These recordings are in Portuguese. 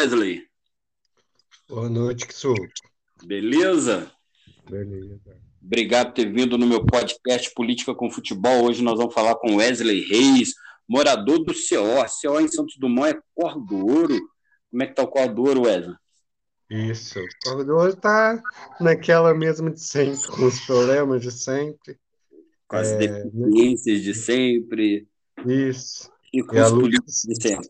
Wesley. Boa noite, Ksu. Beleza? Beleza. Obrigado por ter vindo no meu podcast Política com Futebol. Hoje nós vamos falar com Wesley Reis, morador do CO. CO em Santos Dumont é Cor do Ouro. Como é que tá o Cor do Ouro, Wesley? Isso. O Cor do Ouro tá naquela mesma de sempre, com os problemas de sempre. Com as é, deficiências de sempre. Isso. E com e os políticos de sempre.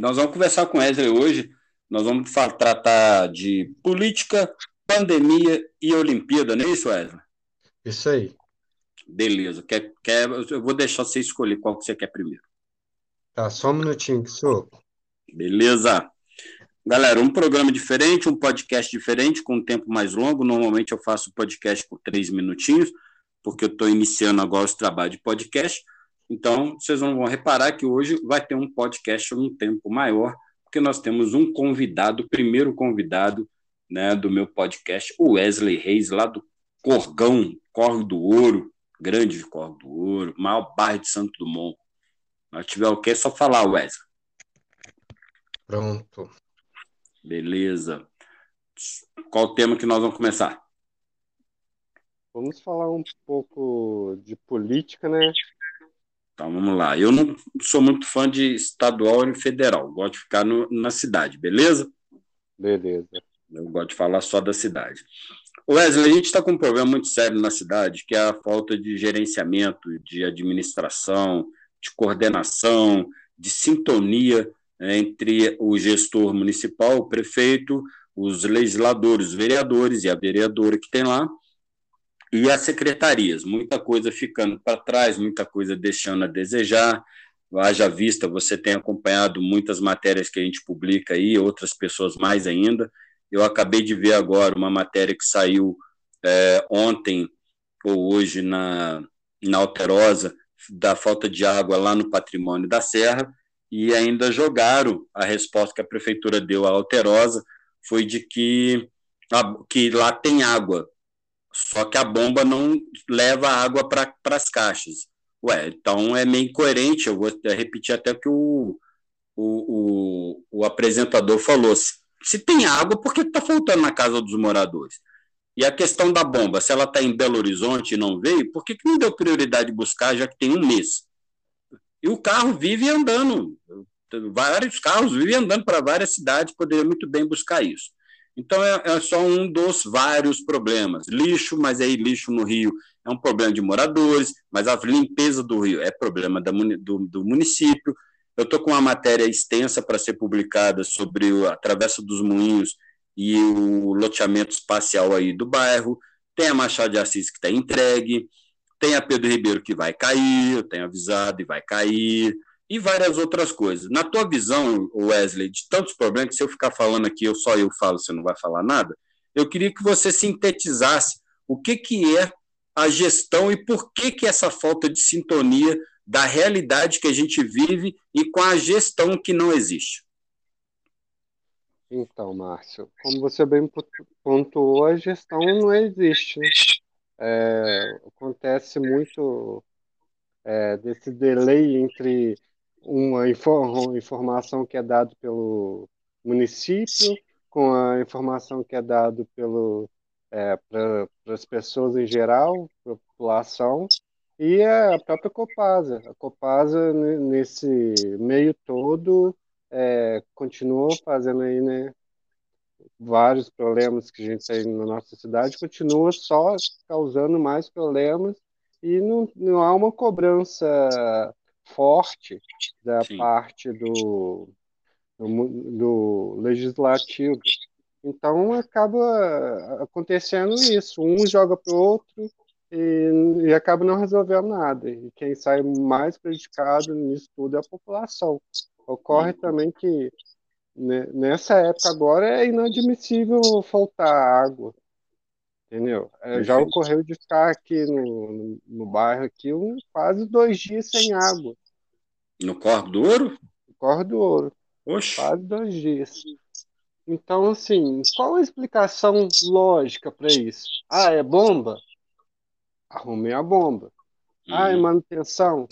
Nós vamos conversar com Wesley hoje nós vamos tratar de política, pandemia e Olimpíada, não é isso, Wesley? Isso aí. Beleza. Quer, quer, eu vou deixar você escolher qual que você quer primeiro. Tá, só um minutinho que sou. Beleza. Galera, um programa diferente, um podcast diferente, com um tempo mais longo. Normalmente eu faço podcast por três minutinhos, porque eu estou iniciando agora os trabalhos de podcast. Então, vocês vão reparar que hoje vai ter um podcast um tempo maior, porque nós temos um convidado, o primeiro convidado né, do meu podcast, o Wesley Reis, lá do Corgão, Corre do Ouro, grande Corre do Ouro, maior bairro de Santo Dumont. Nós tiver o que, é só falar, Wesley. Pronto. Beleza. Qual o tema que nós vamos começar? Vamos falar um pouco de política, né? Então vamos lá. Eu não sou muito fã de estadual e federal. Gosto de ficar no, na cidade, beleza? Beleza. Eu gosto de falar só da cidade. Wesley, a gente está com um problema muito sério na cidade, que é a falta de gerenciamento, de administração, de coordenação, de sintonia né, entre o gestor municipal, o prefeito, os legisladores, os vereadores e a vereadora que tem lá, e as secretarias, muita coisa ficando para trás, muita coisa deixando a desejar. Haja vista, você tem acompanhado muitas matérias que a gente publica aí, outras pessoas mais ainda. Eu acabei de ver agora uma matéria que saiu é, ontem ou hoje na, na Alterosa, da falta de água lá no patrimônio da Serra, e ainda jogaram a resposta que a prefeitura deu à Alterosa, foi de que, que lá tem água, só que a bomba não leva água para as caixas. Ué, então é meio incoerente. Eu vou repetir até o que o, o, o, o apresentador falou. Se, se tem água, por que está faltando na casa dos moradores? E a questão da bomba, se ela está em Belo Horizonte e não veio, por que, que não deu prioridade de buscar, já que tem um mês? E o carro vive andando, vários carros vivem andando para várias cidades, poderia muito bem buscar isso. Então, é, é, só um dos vários problemas. Lixo, mas aí lixo no Rio é um problema de moradores, mas a limpeza do Rio é problema da, do, do município. Eu estou com uma matéria extensa para ser publicada sobre a Travessa dos Moinhos e o loteamento espacial aí do bairro. Tem a Machado de Assis que está entregue, tem a Pedro Ribeiro que vai cair, eu tenho avisado e vai cair e várias outras coisas. Na tua visão, Wesley, de tantos problemas que se eu ficar falando aqui, eu só eu falo, você não vai falar nada, eu queria que você sintetizasse o que, que é a gestão e por que, que essa falta de sintonia da realidade que a gente vive e com a gestão que não existe. Então, Márcio, como você bem pontuou, a gestão não existe. Né? É, acontece muito é, desse delay entre uma informação que é dada pelo município com a informação que é dada pelo é, para as pessoas em geral, para a população, e a própria Copasa. A Copasa, nesse meio todo, é, continua fazendo aí, né, vários problemas que a gente tem na nossa cidade, continua só causando mais problemas e não, não há uma cobrança forte da Sim. parte do, do, do, legislativo. Então acaba acontecendo isso. Um joga para o outro e, e, acaba não resolvendo nada. E quem sai mais prejudicado nisso tudo é a população. Ocorre uhum. também que né, nessa época agora é inadmissível faltar água. Entendeu? É, já ocorreu de ficar aqui no, no, no bairro aqui um, quase dois dias sem água. No Corre do Ouro? No Corre do Ouro. Oxe. Quase dois dias. Então, assim, qual a explicação lógica para isso? Ah, é bomba? Arrumei a bomba. Uhum. Ah, é manutenção?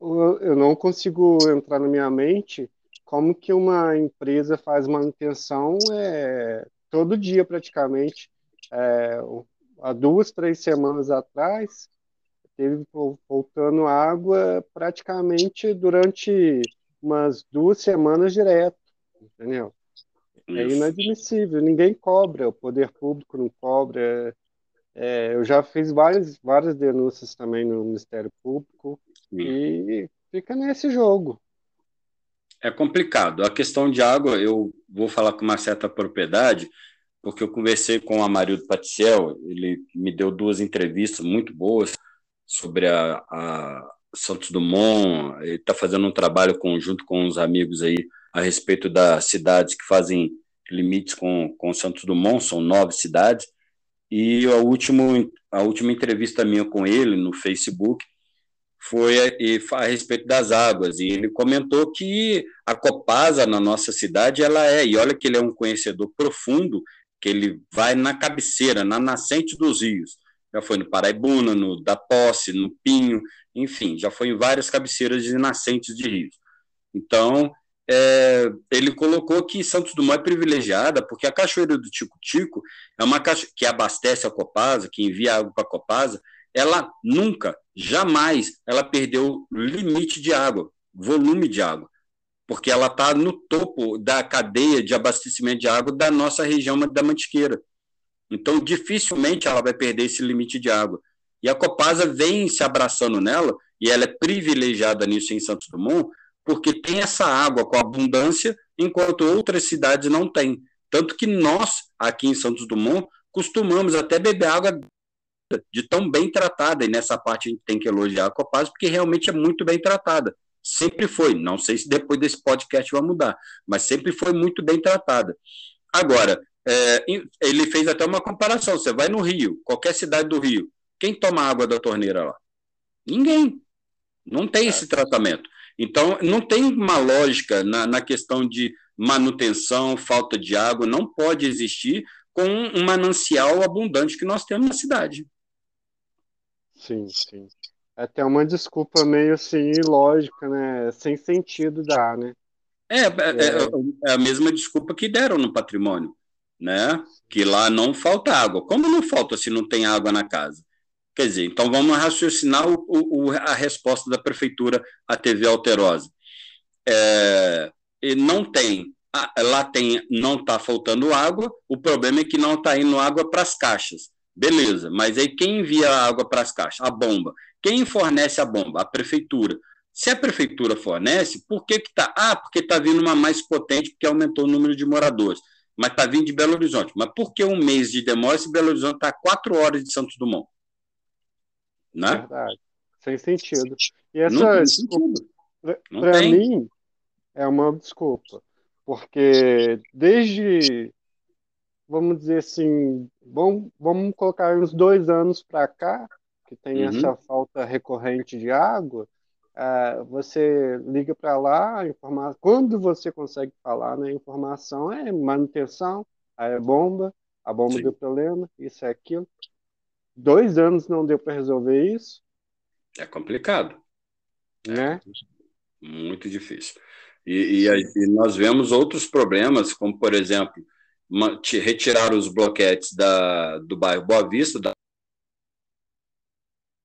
eu não consigo entrar na minha mente como que uma empresa faz manutenção é, todo dia praticamente. É, há duas, três semanas atrás, teve voltando água praticamente durante umas duas semanas direto, entendeu? É Isso. É inadmissível, ninguém cobra, o poder público não cobra. É, eu já fiz várias, várias denúncias também no Ministério Público Sim. e fica nesse jogo. É complicado. A questão de água, eu vou falar com uma certa propriedade, porque eu conversei com o Amarildo Paticiel, ele me deu duas entrevistas muito boas sobre a, a Santos Dumont, ele está fazendo um trabalho conjunto com os amigos aí a respeito das cidades que fazem limites com, com Santos Dumont, são nove cidades, e a, último, a última entrevista minha com ele no Facebook foi a, a respeito das águas, e ele comentou que a Copasa na nossa cidade, ela é, e olha que ele é um conhecedor profundo, que ele vai na cabeceira, na nascente dos rios, já foi no Paraibuna, no da Posse, no Pinho, enfim, já foi em várias cabeceiras de nascentes de rios. Então, é, ele colocou que Santos Dumont é privilegiada porque a Cachoeira do Tico-Tico é uma cacho que abastece a Copasa, que envia água para a Copasa, ela nunca, jamais, ela perdeu limite de água, volume de água, porque ela está no topo da cadeia de abastecimento de água da nossa região da Mantiqueira. Então, dificilmente ela vai perder esse limite de água. E a Copasa vem se abraçando nela, e ela é privilegiada nisso em Santos Dumont, porque tem essa água com abundância, enquanto outras cidades não têm. Tanto que nós, aqui em Santos Dumont, costumamos até beber água de tão bem tratada, e nessa parte a gente tem que elogiar a Copasa, porque realmente é muito bem tratada. Sempre foi, não sei se depois desse podcast vai mudar, mas sempre foi muito bem tratada. Agora, é, ele fez até uma comparação: você vai no Rio, qualquer cidade do Rio, quem toma água da torneira lá? Ninguém. Não tem esse tratamento. Então, não tem uma lógica na, na questão de manutenção, falta de água, não pode existir com um manancial abundante que nós temos na cidade. Sim, sim. É até uma desculpa meio assim, ilógica, né? Sem sentido dar, né? É, é, é, é, a mesma desculpa que deram no patrimônio, né? Que lá não falta água. Como não falta se não tem água na casa? Quer dizer, então vamos raciocinar o, o, a resposta da prefeitura à TV Alterosa. É, não tem, lá tem, não está faltando água, o problema é que não está indo água para as caixas. Beleza, mas aí quem envia a água para as caixas? A bomba. Quem fornece a bomba? A prefeitura. Se a prefeitura fornece, por que está? Ah, porque está vindo uma mais potente, porque aumentou o número de moradores. Mas está vindo de Belo Horizonte. Mas por que um mês de demora se Belo Horizonte está a quatro horas de Santos Dumont? Né? Verdade. Sem sentido. E essa desculpa, para mim, é uma desculpa. Porque desde, vamos dizer assim, vamos, vamos colocar uns dois anos para cá, que tem uhum. essa falta recorrente de água, uh, você liga para lá, quando você consegue falar, né, informação é manutenção, é bomba, a bomba Sim. deu problema, isso é aquilo dois anos não deu para resolver isso. É complicado. Né? É muito difícil. E, e, e, nós vemos outros problemas, como, por exemplo, retirar os bloquetes da, do bairro Boa Vista. Da...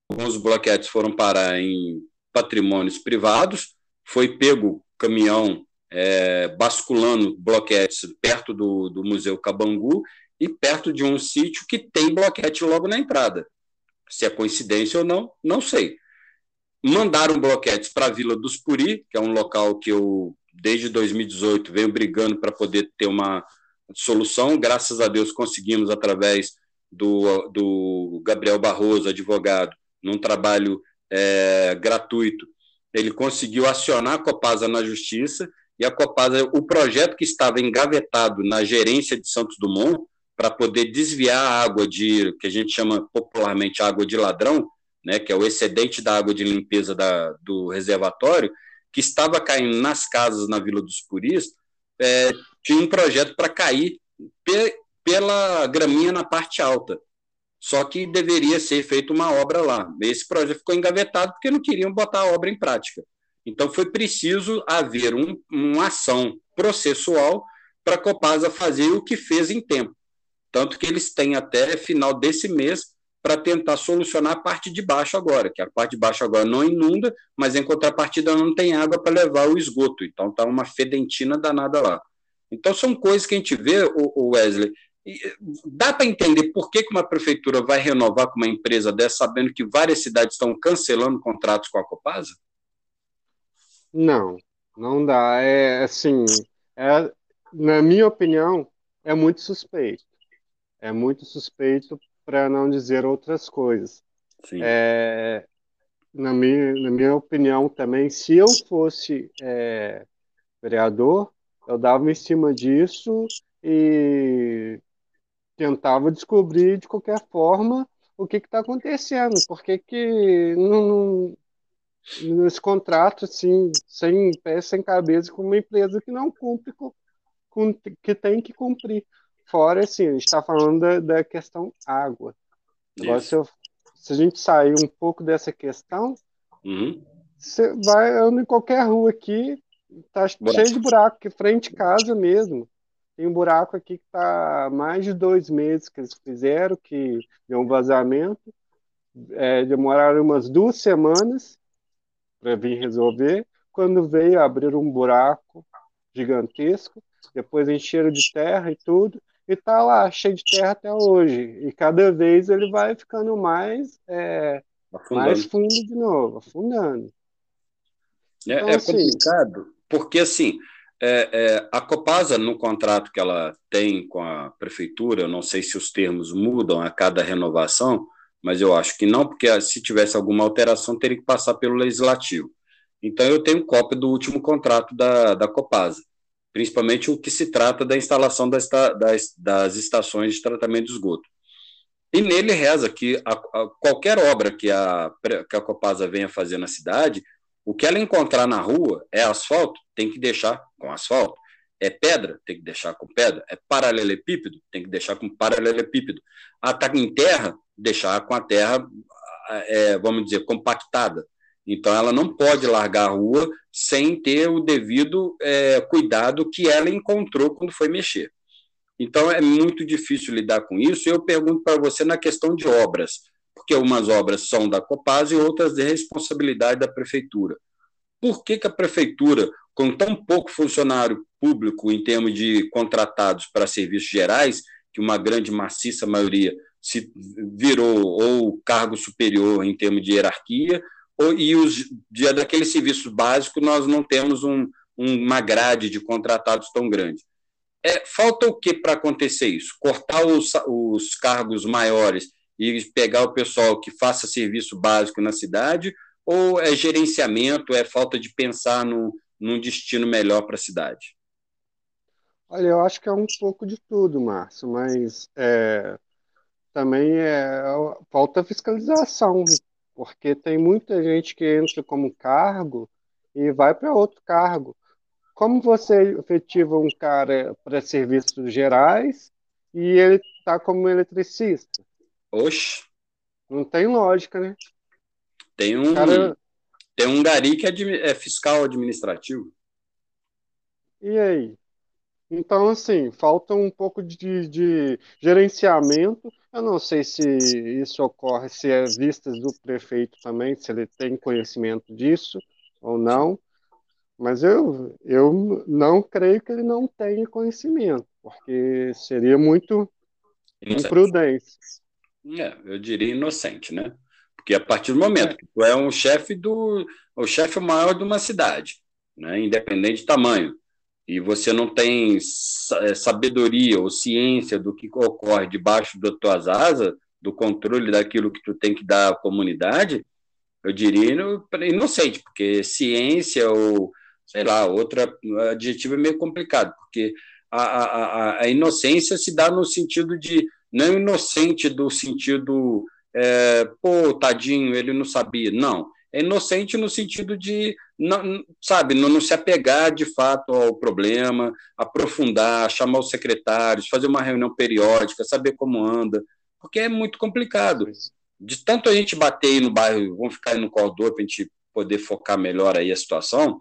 Alguns bloquetes foram parar em patrimônios privados, foi pego caminhão é, basculando bloquetes perto do, do Museu Cabangu e perto de um sítio que tem bloquete logo na entrada. Se é coincidência ou não, não sei. Mandaram bloquetes para a Vila dos Puri, que é um local que eu, desde 2018, venho brigando para poder ter uma solução. Graças a Deus conseguimos, através do, do Gabriel Barroso, advogado, num trabalho é, gratuito, ele conseguiu acionar a Copasa na justiça e a Copasa, o projeto que estava engavetado na gerência de Santos Dumont, para poder desviar a água de que a gente chama popularmente água de ladrão, né, que é o excedente da água de limpeza da, do reservatório, que estava caindo nas casas na Vila dos Puris, é, tinha um projeto para cair pe, pela graminha na parte alta. Só que deveria ser feita uma obra lá. Esse projeto ficou engavetado porque não queriam botar a obra em prática. Então, foi preciso haver um, uma ação processual para a Copasa fazer o que fez em tempo. Tanto que eles têm até final desse mês para tentar solucionar a parte de baixo agora, que a parte de baixo agora não inunda, mas em contrapartida não tem água para levar o esgoto. Então está uma fedentina danada lá. Então são coisas que a gente vê, o Wesley, dá para entender por que, uma prefeitura vai renovar com uma empresa dessa, sabendo que várias cidades estão cancelando contratos com a Copasa? Não, não dá. É assim, é, na minha opinião, é muito suspeito. É muito suspeito para não dizer outras coisas. É, na, minha, na minha opinião também, se eu fosse é, vereador, eu dava em cima disso e tentava descobrir de qualquer forma o que está acontecendo, por que, não, não, nesse contrato assim, sem pé, sem cabeça, com uma empresa que não cumpre com, com que tem que cumprir. Fora assim, a gente está falando da, da, questão água. Agora, se, eu, se, a gente sair um pouco dessa questão, uhum. você vai em qualquer rua aqui, tá buraco. cheio de buraco, que frente de casa mesmo. Tem um buraco aqui que está mais de dois meses que eles fizeram, que deu um vazamento. É, demoraram umas duas semanas para vir resolver. Quando veio, abrir um buraco gigantesco, depois encheram de terra e tudo, e tá lá, cheio de terra até hoje. E cada vez ele vai ficando mais, é, mais fundo de novo, afundando. É, então, é assim, complicado, porque assim, é, é, a Copasa, no contrato que ela tem com a prefeitura, eu não sei se os termos mudam a cada renovação, mas eu acho que não, porque se tivesse alguma alteração, teria que passar pelo legislativo. Então, eu tenho cópia do último contrato da, da Copasa, principalmente o que se trata da instalação das, das, das estações de tratamento de esgoto. E nele reza que a, a, qualquer obra que a, que a Copasa venha fazer na cidade o que ela encontrar na rua é asfalto, tem que deixar com asfalto. É pedra, tem que deixar com pedra. É paralelepípedo, tem que deixar com paralelepípedo. Ataque em terra, deixar com a terra, é, vamos dizer, compactada. Então, ela não pode largar a rua sem ter o devido é, cuidado que ela encontrou quando foi mexer. Então, é muito difícil lidar com isso. Eu pergunto para você na questão de obras porque umas obras são da Copasa e outras de responsabilidade da prefeitura. Por que, que a prefeitura, com tão pouco funcionário público em termos de contratados para serviços gerais, que uma grande maciça maioria se virou ou cargo superior em termos de hierarquia, ou, e os de, daqueles serviços básicos nós não temos um, uma grade de contratados tão grande. É, falta o que para acontecer isso? Cortar os, os cargos maiores e pegar o pessoal que faça serviço básico na cidade, ou é gerenciamento, é falta de pensar no, num destino melhor para a cidade? Olha, eu acho que é um pouco de tudo, Márcio, mas é, também é, falta fiscalização, porque tem muita gente que entra como cargo e vai para outro cargo. Como você efetiva um cara para serviços gerais e ele está como eletricista? Oxe. Não tem lógica, né? Tem um, Cara... tem um gari que é, é fiscal administrativo. E aí? Então, assim, falta um pouco de, de, gerenciamento. Eu não sei se isso ocorre, se é vistas do prefeito também, se ele tem conhecimento disso ou não. Mas eu, eu não creio que ele não tenha conhecimento, porque seria muito imprudência. É, eu diria inocente, né? Porque a partir do momento que tu é um chefe do o chefe maior de uma cidade, né, independente de tamanho, e você não tem é, sabedoria ou ciência do que ocorre debaixo das tuas asas, do controle daquilo que tu tem que dar à comunidade, eu diria inocente, porque ciência ou, sei lá, outra adjetivo é meio complicado, porque a, a, a inocência se dá no sentido de não inocente do sentido, é, pô, tadinho, ele não sabia. Não. É inocente no sentido de, não, sabe, não, não se apegar de fato ao problema, aprofundar, chamar os secretários, fazer uma reunião periódica, saber como anda. porque é muito complicado. De tanto a gente bater aí no bairro, vamos ficar aí no corredor para a gente poder focar melhor aí a situação,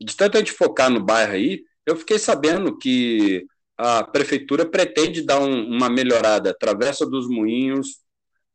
de tanto a gente focar no bairro aí, eu fiquei sabendo que a prefeitura pretende dar um, uma melhorada, Travessa dos Moinhos,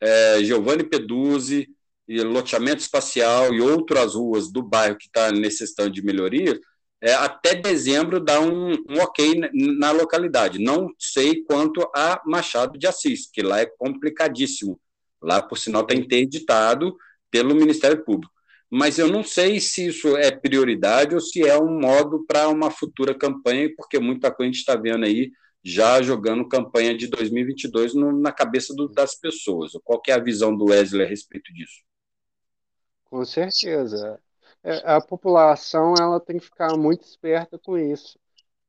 é, Giovanni Peduzzi, e loteamento espacial e outras ruas do bairro que está necessitando de melhoria, é, até dezembro dá um, um, ok na localidade. Não sei quanto a Machado de Assis, que lá é complicadíssimo. Lá, por sinal, está interditado pelo Ministério Público. Mas eu não sei se isso é prioridade ou se é um modo para uma futura campanha, porque muita coisa a gente está vendo aí já jogando campanha de 2022 no, na cabeça do, das pessoas. Qual é a visão do Wesley a respeito disso? Com certeza. É, a população ela tem que ficar muito esperta com isso.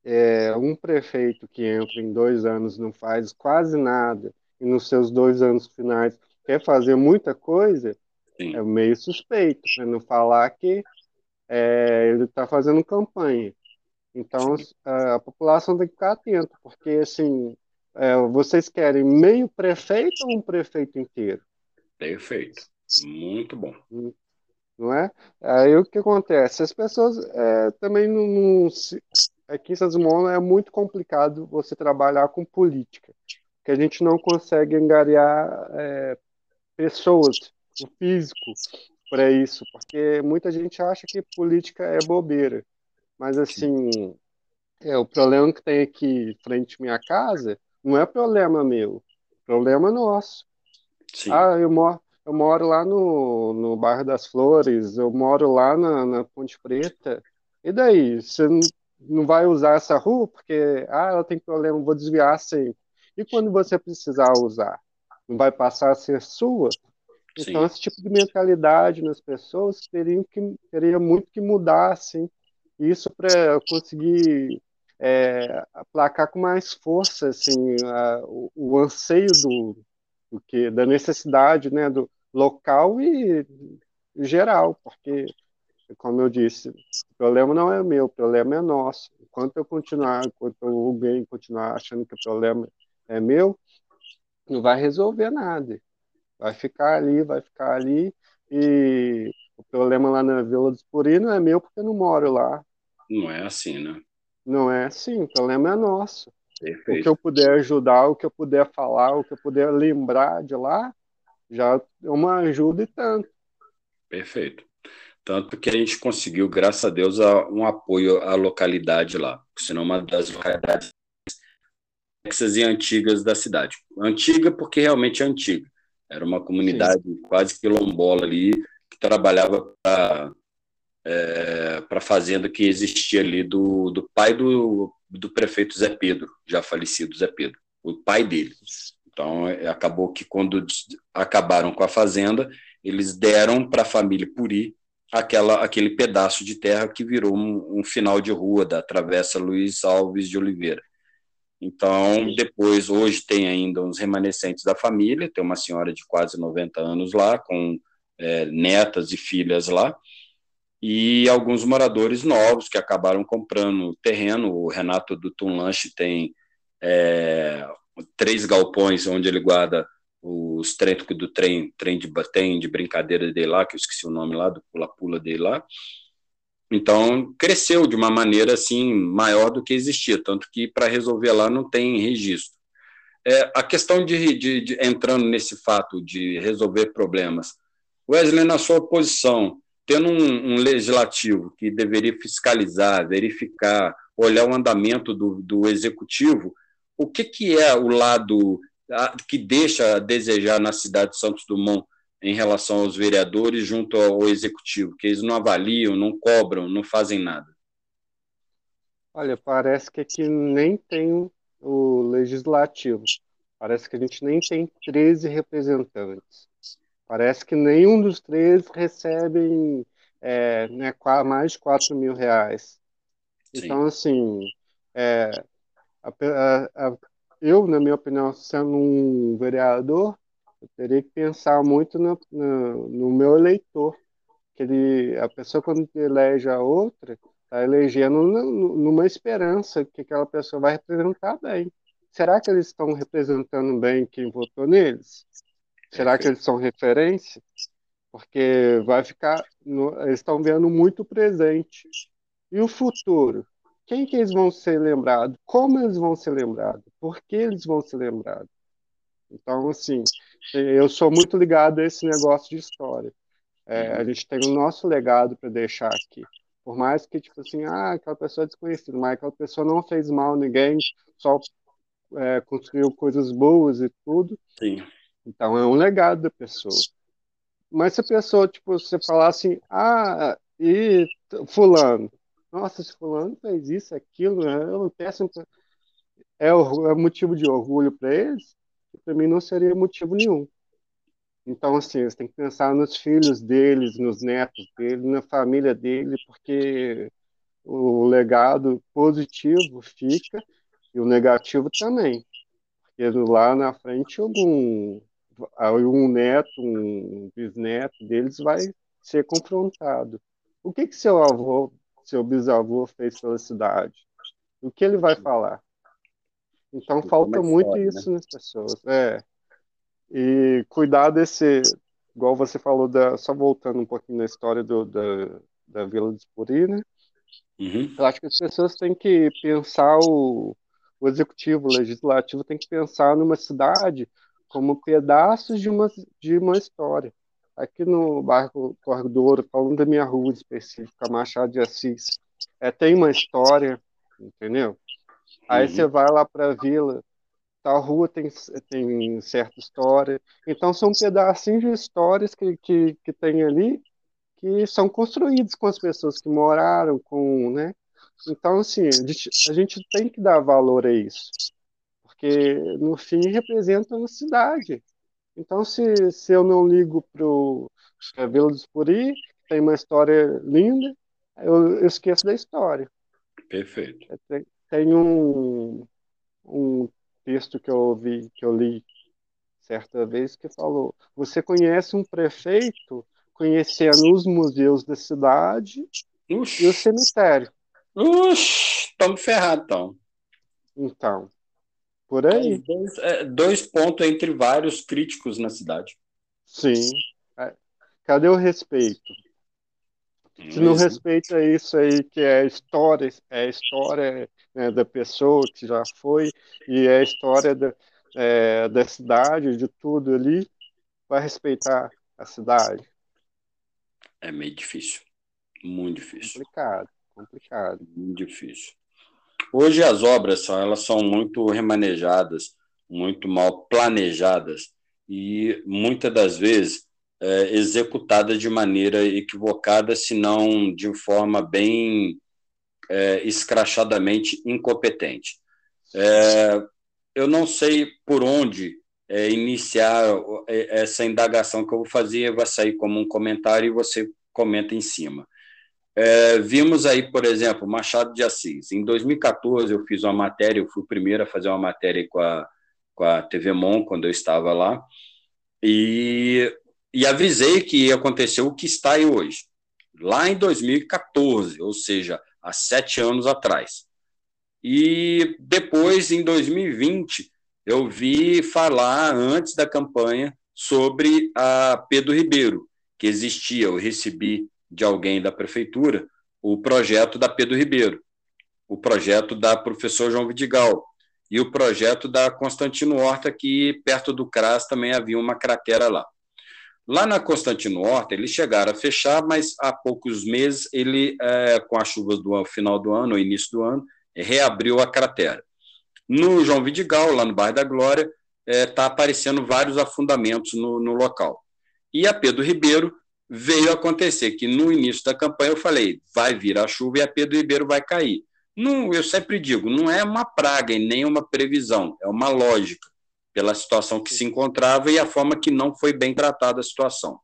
É, um prefeito que entra em dois anos não faz quase nada e nos seus dois anos finais quer fazer muita coisa, Sim. é meio suspeito, para não falar que é, ele está fazendo campanha. Então a, a, população tem que ficar atenta, porque assim, é, vocês querem meio prefeito ou um prefeito inteiro? Perfeito. Muito bom. Hum não é? Aí o que acontece? As pessoas é, também não, não se, aqui em Santos Dumont é muito complicado você trabalhar com política, porque a gente não consegue angariar é, pessoas, o físico para isso, porque muita gente acha que política é bobeira, mas assim, é, o problema que tem aqui frente à minha casa não é problema meu, problema nosso. Sim. Ah, eu moro, eu moro lá no, no bairro das Flores, eu moro lá na, na Ponte Preta. E daí? Você não vai usar essa rua porque ah, ela tem problema, vou desviar sempre. E quando você precisar usar? Não vai passar a ser sua? Então, Sim. esse tipo de mentalidade nas pessoas teria, que, teria muito que mudar, assim. Isso para conseguir é, aplacar com mais força, assim, a, o, o anseio do, do que da necessidade, né, do local e geral, porque como eu disse, o problema não é meu, o problema é nosso. Enquanto eu continuar, enquanto alguém continuar achando que o problema é meu, não vai resolver nada. Vai ficar ali, vai ficar ali e o problema lá na Vila dos Purinos é meu porque eu não moro lá. Não é assim, né? Não é assim, o problema é nosso. Perfeito. O que eu puder ajudar, o que eu puder falar, o que eu puder lembrar de lá, já é uma ajuda e tanto. Perfeito. Tanto que a gente conseguiu, graças a Deus, um apoio à localidade lá, senão uma das localidades e antigas da cidade. Antiga porque realmente é antiga. Era uma comunidade Sim. quase quilombola ali, que trabalhava para é, para a fazenda que existia ali do, do pai do, do prefeito Zé Pedro, já falecido Zé Pedro, o pai dele. Então, é, acabou que quando acabaram com a fazenda, eles deram para a família Puri aquela, aquele pedaço de terra que virou um, um, final de rua da Travessa Luiz Alves de Oliveira. Então, depois, hoje tem ainda uns remanescentes da família, tem uma senhora de quase 90 anos lá, com é, netas e filhas lá, e alguns moradores novos que acabaram comprando terreno. O Renato do Tunlanche tem é, três galpões onde ele guarda os treinos do trem, trem de tem de brincadeira dele lá, que eu esqueci o nome lá, do pula-pula dele lá. Então, cresceu de uma maneira assim maior do que existia, tanto que para resolver lá não tem registro. É, a questão de, de, de, entrando nesse fato de resolver problemas, Wesley, na sua posição, tendo um, um legislativo que deveria fiscalizar, verificar, olhar o andamento do, do executivo, o que, que é o lado que deixa a desejar na cidade de Santos Dumont em relação aos vereadores junto ao executivo, que eles não avaliam, não cobram, não fazem nada? Olha, parece que aqui nem tem o legislativo. Parece que a gente nem tem 13 representantes. Parece que nenhum dos três recebem é, né, mais de 4 mil reais. Sim. Então, assim, é, a, a, eu, na minha opinião, sendo um vereador, eu teria que pensar muito no, no, no meu eleitor. Que ele, a pessoa, quando elege a outra, está elegendo numa esperança que aquela pessoa vai representar bem. será que eles estão representando bem quem votou neles? Será que eles são referência? Porque vai ficar, no, eles estão vendo muito presente. E o futuro? Quem que eles vão ser lembrados? Como eles vão ser lembrados? Por que eles vão ser lembrados? Então, assim, eu sou muito ligado a esse negócio de história. É, a gente tem o nosso legado para deixar aqui. Por mais que, tipo assim, ah, aquela pessoa é desconhecida, mas aquela pessoa não fez mal a ninguém, só é, construiu coisas boas e tudo. Sim. Então é um legado da pessoa. Mas se a pessoa, tipo, você falar assim, ah, e fulano, nossa, esse fulano fez isso, aquilo, né? eu não peço. É, é motivo de orgulho para eles? Para mim não seria motivo nenhum. Então, assim, você tem que pensar nos filhos deles, nos netos dele, na família dele, porque o legado positivo fica e o negativo também. Porque lá na frente, algum um neto, um bisneto deles vai ser confrontado. O que que seu avô, seu bisavô fez pela cidade? O que ele vai falar? Então falta muito né? isso né? nas pessoas. É. E cuidar desse, igual você falou, da, só voltando um pouquinho na história do, da, da Vila de Espuri, né? Uhum. Eu acho que as pessoas têm que pensar o, o executivo, o legislativo tem que pensar numa cidade como pedaços de uma, de uma história. Aqui no bairro Corredor, falando da minha rua específica, Machado de Assis, é, tem uma história, entendeu? Aí uhum. você vai lá para a vila, tal rua tem, tem certa história. Então, são pedacinhos de histórias que, que, que tem ali que são construídos com as pessoas que moraram, com, né? Então, assim, a gente, a tem que dar valor a isso, porque no fim representa uma cidade. Então, se, se eu não ligo para Vila dos Puri, tem uma história linda, eu, eu esqueço da história. Perfeito. Tem, tem um, um texto que eu ouvi, que eu li certa vez, que falou: você conhece um prefeito conhecendo os museus da cidade Ux. e o cemitério. Ux, estamos ferrados, então. Então, por aí. Dois, é, dois, pontos entre vários críticos na cidade. Sim. É. Cadê o respeito? Se não respeita isso aí, que é história, é história né, da pessoa que já foi, e é história da, é, da cidade, de tudo ali, vai respeitar a cidade. É meio difícil. Muito difícil. Complicado, complicado. Muito difícil. Hoje as obras são, elas são muito remanejadas, muito mal planejadas e muitas das vezes é, executada de maneira equivocada, se não de forma bem é, escrachadamente incompetente. É, eu não sei por onde é, iniciar é, essa indagação que eu vou fazer, vai sair como um comentário e você comenta em cima. É, vimos aí, por exemplo, Machado de Assis. Em 2014, eu fiz uma matéria, eu fui o primeiro a fazer uma matéria com a, com a TV Mon, quando eu estava lá, e e avisei que ia acontecer o que está aí hoje, lá em 2014, ou seja, há sete anos atrás. E depois, em 2020, eu vi falar antes da campanha sobre a Pedro Ribeiro, que existia, eu recebi de alguém da prefeitura o projeto da Pedro Ribeiro, o projeto da professor João Vidigal e o projeto da Constantino Horta, que perto do CRAS também havia uma cratera lá. Lá na Constantino Horta, eles chegaram a fechar, mas há poucos meses, ele, é, com as chuvas do final do ano, início do ano, reabriu a cratera. No João Vidigal, lá no bairro da Glória, está é, tá aparecendo vários afundamentos no, no local. E a Pedro Ribeiro veio acontecer que no início da campanha eu falei, vai vir a chuva e a Pedro Ribeiro vai cair. Não, eu sempre digo, não é uma praga e nem uma previsão, é uma lógica pela situação que se encontrava e a forma que não foi bem tratada a situação.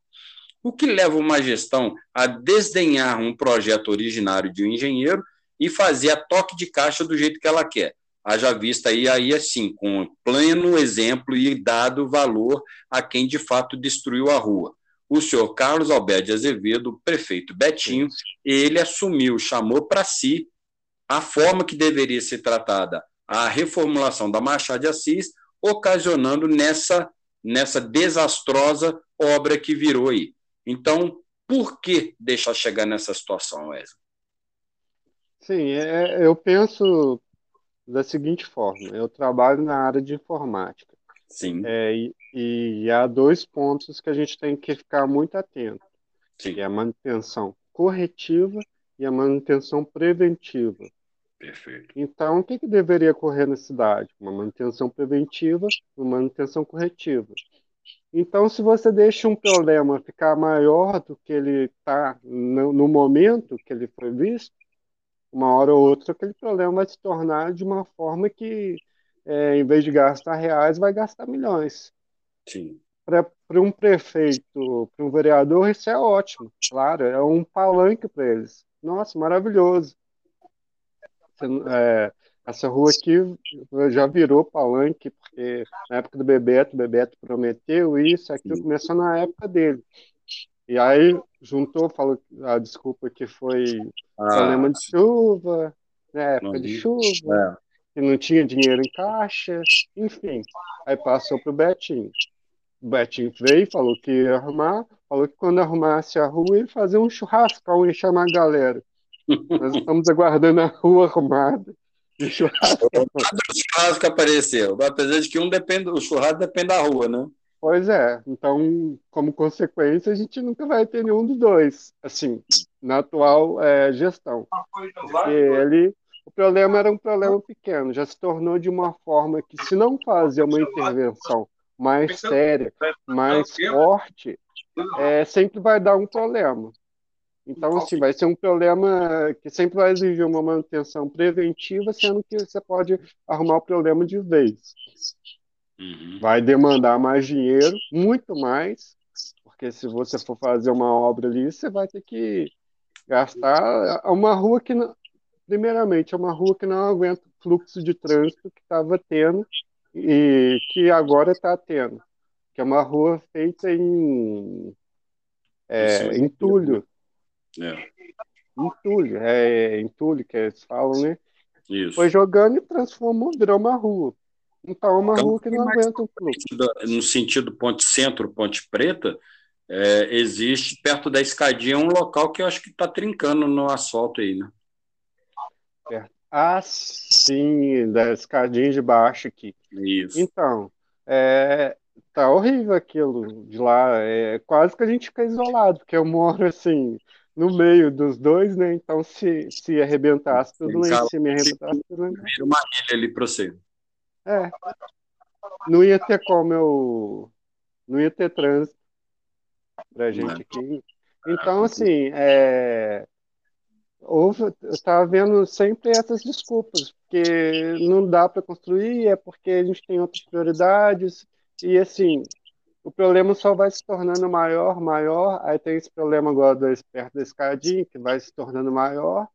O que leva uma gestão a desdenhar um projeto originário de um engenheiro e fazer a toque de caixa do jeito que ela quer. Haja vista aí, aí assim, com pleno exemplo e dado valor a quem de fato destruiu a rua. O senhor Carlos Alberto de Azevedo, prefeito Betinho, ele assumiu, chamou para si a forma que deveria ser tratada a reformulação da Machado de Assis, ocasionando nessa, nessa desastrosa obra que virou aí. Então, por que deixar chegar nessa situação, Wesley? Sim, é, eu penso da seguinte forma: eu trabalho na área de informática. Sim. É, e, e, há dois pontos que a gente tem que ficar muito atento, Sim. que é a manutenção corretiva e a manutenção preventiva. Perfeito. Então, o que, que deveria ocorrer na cidade? Uma manutenção preventiva uma manutenção corretiva. Então, se você deixa um problema ficar maior do que ele está no, no, momento que ele foi visto, uma hora ou outra aquele problema vai se tornar de uma forma que, é, em vez de gastar reais, vai gastar milhões. Sim. Para um prefeito, para um vereador, isso é ótimo, claro, é um palanque para eles. Nossa, maravilhoso. É, essa rua aqui já virou palanque, porque na época do Bebeto, o Bebeto prometeu isso, aquilo começou na época dele. E aí juntou, falou a desculpa que foi ah, problema de chuva, né, época de chuva, é. que não tinha dinheiro em caixa, enfim. Aí passou para o Betinho. O Betinho veio, falou que ia arrumar, falou que quando arrumasse a rua ia fazer um churrasco, ia chamar a galera. Nós estamos aguardando a rua arrumada. O churrasco. o churrasco apareceu, apesar de que um depende, o churrasco depende da rua, né? Pois é, então, como consequência, a gente nunca vai ter nenhum dos dois, assim, na atual é, gestão. Porque ele, o problema era um problema pequeno, já se tornou de uma forma que, se não fazer uma intervenção mais séria, mais forte, é, sempre vai dar um problema. Então, assim, vai ser um problema que sempre vai exigir uma manutenção preventiva, sendo que você pode arrumar o problema de vez. Uhum. Vai demandar mais dinheiro, muito mais, porque se você for fazer uma obra ali, você vai ter que gastar uma rua que, não, primeiramente, é uma rua que não aguenta o fluxo de trânsito que estava tendo e que agora está tendo, que é uma rua feita em, é, em entulho. É. Entulho, é entulho que eles falam, né? Isso. Foi jogando e transformou, virou uma rua. Então, é uma então, rua que não aguenta o fluxo. No sentido ponte centro, ponte preta, é, existe perto da escadinha um local que eu acho que está trincando no asfalto aí, né? Ah, sim, da escadinha de baixo aqui. Isso. Então, é, tá horrível aquilo de lá. É quase que a gente fica isolado, porque eu moro assim no meio dos dois, né? Então, se, se arrebentasse tudo lá em cima e arrebentasse tudo Vira uma ilha ali para você. É. Não ia ter como eu. Não ia ter trânsito pra gente aqui. Então, assim, é... Houve, eu estava vendo sempre essas desculpas, porque não dá para construir, é porque a gente tem outras prioridades, e assim, o problema só vai se tornando maior, maior, aí tem esse problema agora do perto da escadinha, que vai se tornando maior,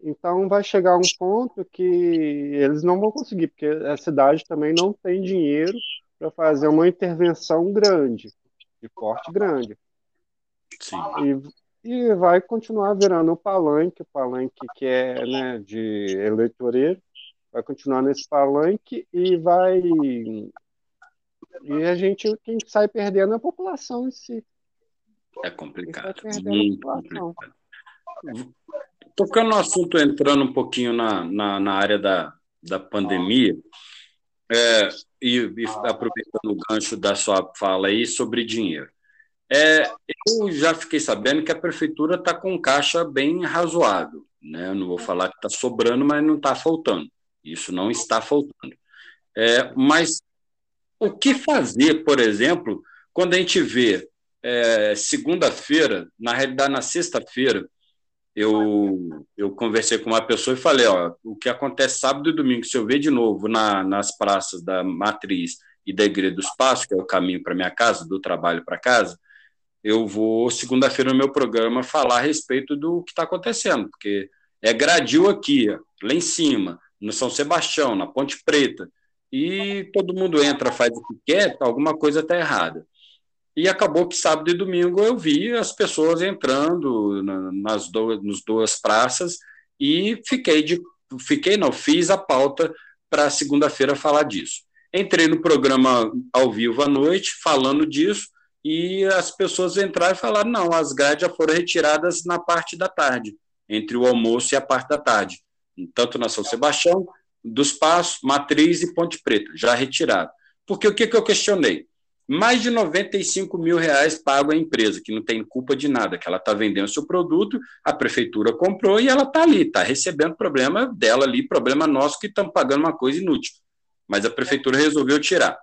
então vai chegar um ponto que eles não vão conseguir, porque a cidade também não tem dinheiro para fazer uma intervenção grande, de porte grande. Sim. E, e vai continuar virando o palanque, o palanque que é né, de eleitoreiro, vai continuar nesse palanque e vai. E a gente, quem sai perdendo é a população em si. É complicado. Muito complicado. Tocando no assunto, entrando um pouquinho na, na, na área da, da pandemia, é, e, e, aproveitando o gancho da sua fala aí sobre dinheiro. É, eu já fiquei sabendo que a prefeitura está com caixa bem razoável. Né? não vou falar que está sobrando, mas não está faltando. Isso não está faltando. É, mas o que fazer, por exemplo, quando a gente vê é, segunda-feira, na realidade, na sexta-feira, eu, eu conversei com uma pessoa e falei, ó, o que acontece sábado e domingo, se eu ver de novo na, nas praças da Matriz e da Igreja dos Passos, que é o caminho para minha casa, do trabalho para casa, eu vou, segunda-feira, no meu programa, falar a respeito do que está acontecendo, porque é gradil aqui, lá em cima, no São Sebastião, na Ponte Preta, e todo mundo entra, faz o que quer, alguma coisa está errada. E acabou que sábado e domingo eu vi as pessoas entrando nas duas, nas duas praças e fiquei de fiquei não fiz a pauta para segunda-feira falar disso. Entrei no programa ao vivo à noite, falando disso, e as pessoas entraram e falaram: não, as grades já foram retiradas na parte da tarde, entre o almoço e a parte da tarde, tanto na São Sebastião, dos Passos, Matriz e Ponte Preta, já retirado. Porque o que, que eu questionei? mais de 95 mil reais pago à empresa, que não tem culpa de nada, que ela está vendendo seu produto, a prefeitura comprou e ela está ali, está recebendo problema dela ali, problema nosso que estamos pagando uma coisa inútil. Mas a prefeitura resolveu tirar.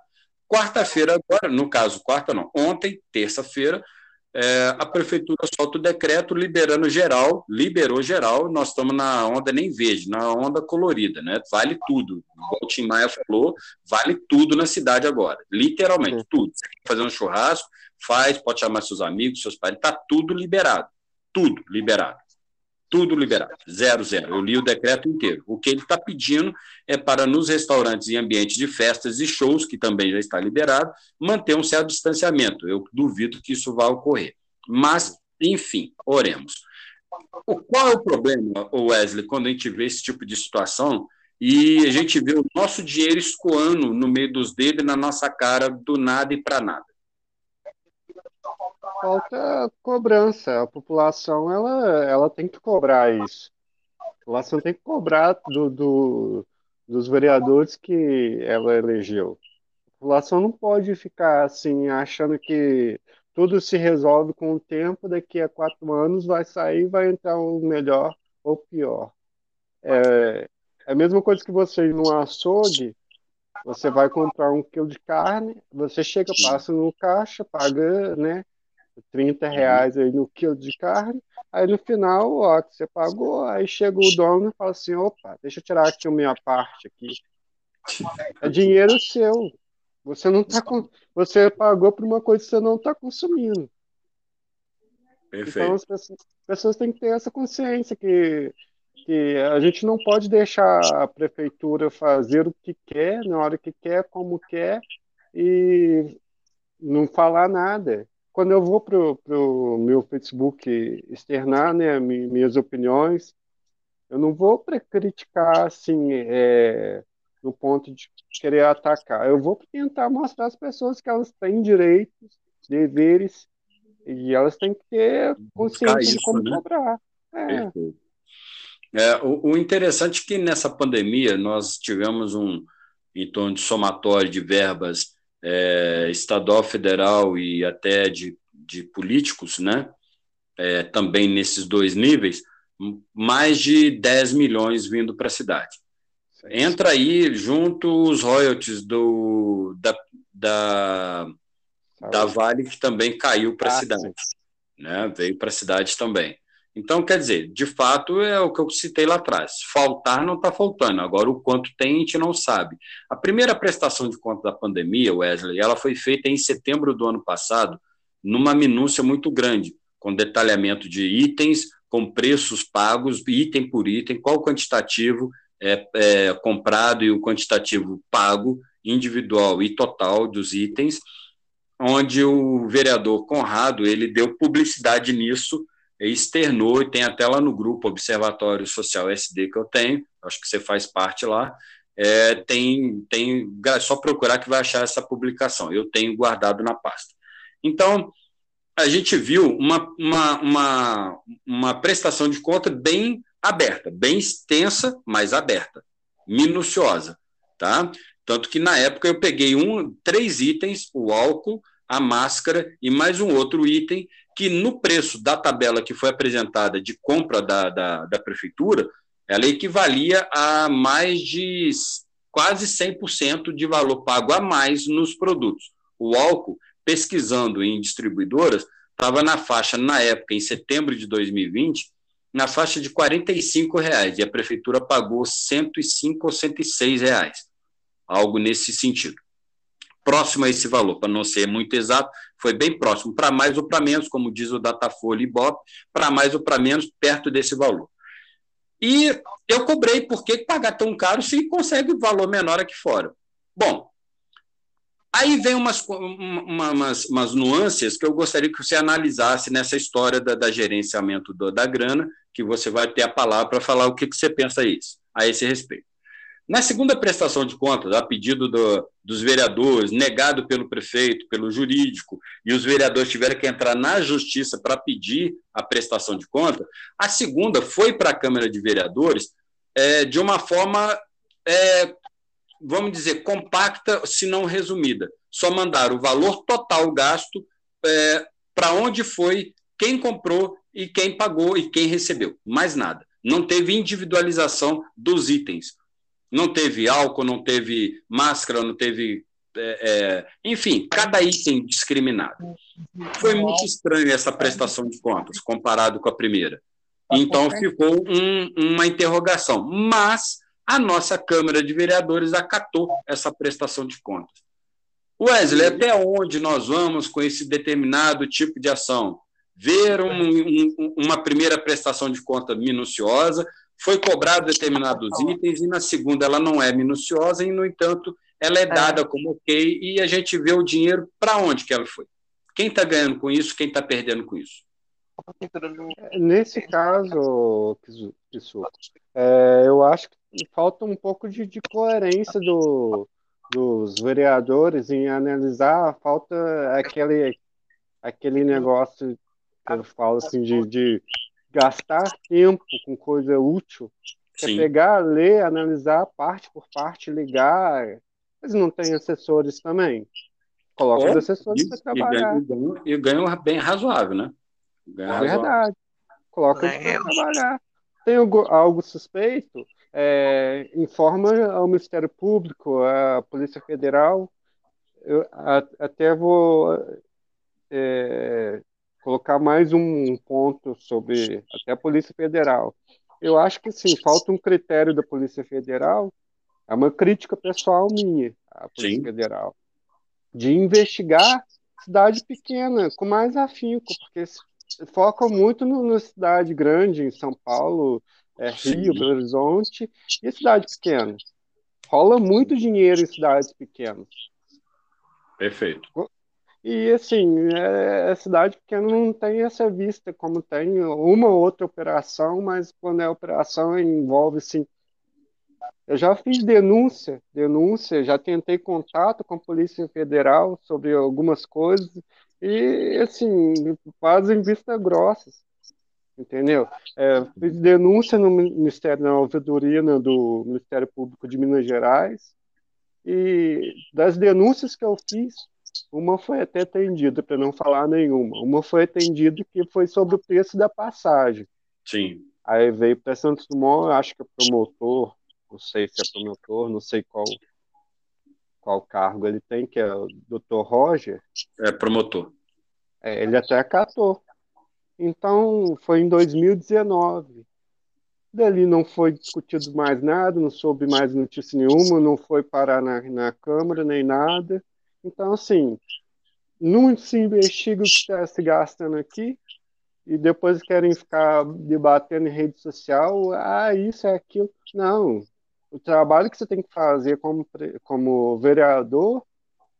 Quarta-feira, agora, no caso, quarta não, ontem, terça-feira, é, a prefeitura solta o decreto liberando geral, liberou geral, nós estamos na onda nem verde, na onda colorida, né? Vale tudo. Igual o Tim Maia falou, vale tudo na cidade agora. Literalmente, tudo. Você quer fazer um churrasco, faz, pode chamar seus amigos, seus pais, está tudo liberado. Tudo liberado. Tudo liberado. Zero, zero. Eu li o decreto inteiro. O que ele está pedindo é para nos restaurantes e ambientes de festas e shows, que também já está liberado, manter um certo distanciamento. Eu duvido que isso vá ocorrer. Mas, enfim, oremos. O, qual é o problema, Wesley, quando a gente vê esse tipo de situação e a gente vê o nosso dinheiro escoando no meio dos dedos na nossa cara do nada e para nada? Falta cobrança. A população ela, ela tem que cobrar isso. A população tem que cobrar do, do, dos vereadores que ela elegeu. A população não pode ficar assim achando que tudo se resolve com o tempo, daqui a quatro anos vai sair, vai entrar o melhor ou pior. É, é a mesma coisa que você ir no açougue, você vai comprar um quilo de carne, você chega, passa no caixa, paga, né? 30 reais aí no quilo de carne, aí no final, ó, que você pagou, aí chega o dono e fala assim, opa, deixa eu tirar aqui a minha parte aqui. É dinheiro seu. Você não tá com... você pagou por uma coisa que você não está consumindo. Perfeito. Então as pessoas, as pessoas têm que ter essa consciência que que a gente não pode deixar a prefeitura fazer o que quer, na hora que quer, como quer, e não falar nada quando eu vou para o meu Facebook externar né, minhas opiniões, eu não vou para criticar assim, é, no ponto de querer atacar. Eu vou tentar mostrar às pessoas que elas têm direitos, deveres, e elas têm que ter consciência isso, de como né? cobrar. É. É, o, o, interessante é que nessa pandemia nós tivemos um em torno de somatório de verbas é, estadual, federal e até de, de políticos, né? É, também nesses dois níveis, mais de 10 milhões vindo para a cidade. Entra aí junto os royalties do, da, da, da Vale, que também caiu para a ah, cidade. Né? Veio para a cidade também. Então, quer dizer, de fato, é o que eu citei lá atrás. Faltar não está faltando. Agora, o quanto tem, a gente não sabe. A primeira prestação de conta da pandemia, Wesley, ela foi feita em setembro do ano passado, numa minúcia muito grande, com detalhamento de itens, com preços pagos, item por item, qual quantitativo é, é, comprado e o quantitativo pago, individual e total dos itens, onde o vereador Conrado ele deu publicidade nisso externou, e tem até lá no grupo Observatório Social SD que eu tenho, acho que você faz parte lá, é, tem, tem é só procurar que vai achar essa publicação, eu tenho guardado na pasta. Então, a gente viu uma, uma, uma, uma prestação de conta bem aberta, bem extensa, mas aberta, minuciosa, tá? Tanto que na época eu peguei um, três itens, o álcool, a máscara e mais um outro item que no preço da tabela que foi apresentada de compra da, da, da prefeitura, ela equivalia a mais de quase 100% de valor pago a mais nos produtos. O álcool, pesquisando em distribuidoras, estava na faixa, na época, em setembro de 2020, na faixa de 45 reais, e a prefeitura pagou R$ 105 ou 106 reais, algo nesse sentido próximo a esse valor, para não ser muito exato, foi bem próximo, para mais ou para menos, como diz o Datafolha e para mais ou para menos, perto desse valor. E eu cobrei, por que pagar tão caro se consegue valor menor aqui fora? Bom, aí vem umas, uma, umas, umas nuances que eu gostaria que você analisasse nessa história da, da gerenciamento do, da grana, que você vai ter a palavra para falar o que, que você pensa isso, a esse respeito. Na segunda prestação de contas, a pedido do, dos vereadores, negado pelo prefeito, pelo jurídico, e os vereadores tiveram que entrar na justiça para pedir a prestação de conta, a segunda foi para a Câmara de Vereadores é, de uma forma, é, vamos dizer, compacta, se não resumida. Só mandaram o valor total gasto é, para onde foi, quem comprou e quem pagou e quem recebeu. Mais nada. Não teve individualização dos itens não teve álcool, não teve máscara, não teve. É, é, enfim, cada item discriminado. Foi muito estranho essa prestação de contas, comparado com a primeira. Então ficou um, uma interrogação. Mas a nossa Câmara de Vereadores acatou essa prestação de contas. Wesley, até onde nós vamos com esse determinado tipo de ação? Ver um, um, uma primeira prestação de conta minuciosa, foi cobrado determinados itens e na segunda ela não é minuciosa e, no entanto, ela é dada é. como ok e a gente vê o dinheiro para onde que ela foi. Quem está ganhando com isso, quem está perdendo com isso? Nesse caso, Pissuco, é, eu acho que falta um pouco de, de coerência do, dos vereadores em analisar, falta aquele, aquele negócio que eu falo assim de, de gastar tempo com coisa útil, é pegar, ler, analisar parte por parte, ligar. Mas não tem assessores também. Coloca os assessores para trabalhar. E ganha, bem razoável, né? Ganha é razoável. verdade. Coloca eles para trabalhar. Tem algo, algo suspeito, é, informa ao Ministério Público, à Polícia Federal. Eu a, até vou é, colocar mais um ponto sobre até a Polícia Federal. Eu acho que sim, falta um critério da Polícia Federal, é uma crítica pessoal minha à Polícia sim. Federal, de investigar cidade pequena com mais afinco, porque foca muito no, na cidade grande, em São Paulo, é, Rio, Belo Horizonte, e cidade pequena. Rola muito dinheiro em cidades pequenas. Perfeito. E assim, é, a cidade pequena não tem essa vista como tem uma ou outra operação, mas quando é operação envolve sim. Eu já fiz denúncia, denúncia, já tentei contato com a Polícia Federal sobre algumas coisas e assim, fazem vista grossas, entendeu? É, fiz denúncia no Ministério da Ouvidoria né, do Ministério Público de Minas Gerais e das denúncias que eu fiz, uma foi até atendida, para não falar nenhuma. Uma foi atendida que foi sobre o preço da passagem. Sim. Aí veio para Santos Dumont, acho que é promotor, não sei se é promotor, não sei qual qual cargo ele tem, que é o Dr. Roger. É promotor. É, ele até acatou. Então, foi em 2019. Dali não foi discutido mais nada, não soube mais notícia nenhuma, não foi parar na, na Câmara nem nada. Então, assim, não se investiga o que está se gastando aqui e depois querem ficar debatendo em rede social, ah, isso é aquilo. Não. O trabalho que você tem que fazer como, como vereador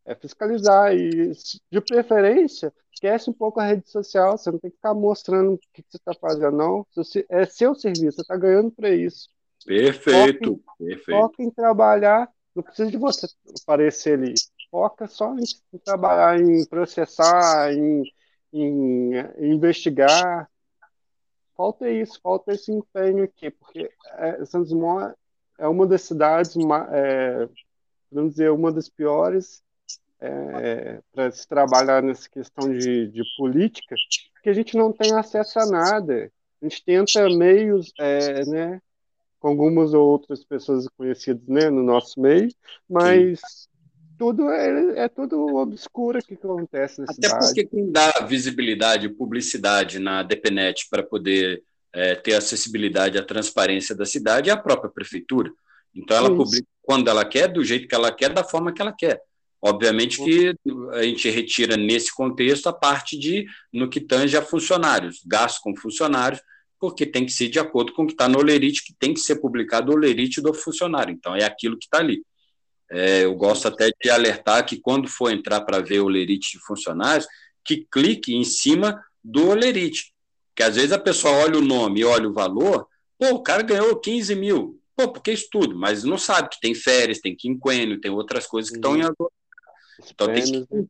é fiscalizar e, de preferência, esquece um pouco a rede social, você não tem que ficar mostrando o que você está fazendo, não. É seu serviço, você está ganhando para isso. Perfeito, foca em, perfeito. Foca em trabalhar, não precisa de você aparecer ali foca só em, trabalhar, em processar, em, em, em, investigar. Falta isso, falta esse empenho aqui, porque é, Santos Dumont é uma das cidades, é, vamos dizer, uma das piores é, para se trabalhar nessa questão de, de política, porque a gente não tem acesso a nada. A gente tenta meios, é, né, com algumas ou outras pessoas conhecidas né, no nosso meio, mas Sim tudo é, é tudo obscuro que acontece na Até cidade. Até porque quem dá visibilidade e publicidade na DPNet para poder é, ter acessibilidade à transparência da cidade é a própria prefeitura. Então ela Isso. publica quando ela quer, do jeito que ela quer, da forma que ela quer. Obviamente que a gente retira nesse contexto a parte de no que tange a funcionários, gastos com funcionários, porque tem que ser de acordo com o que está no olerite, que tem que ser publicado o olerite do funcionário. Então é aquilo que está ali. É, eu gosto até de alertar que quando for entrar para ver o lerite de funcionários, que clique em cima do lerite. Que às vezes a pessoa olha o nome e olha o valor, pô, o cara ganhou 15 mil. Pô, porque estudo, mas não sabe que tem férias, tem quinquênio, tem outras coisas que estão em Então tem que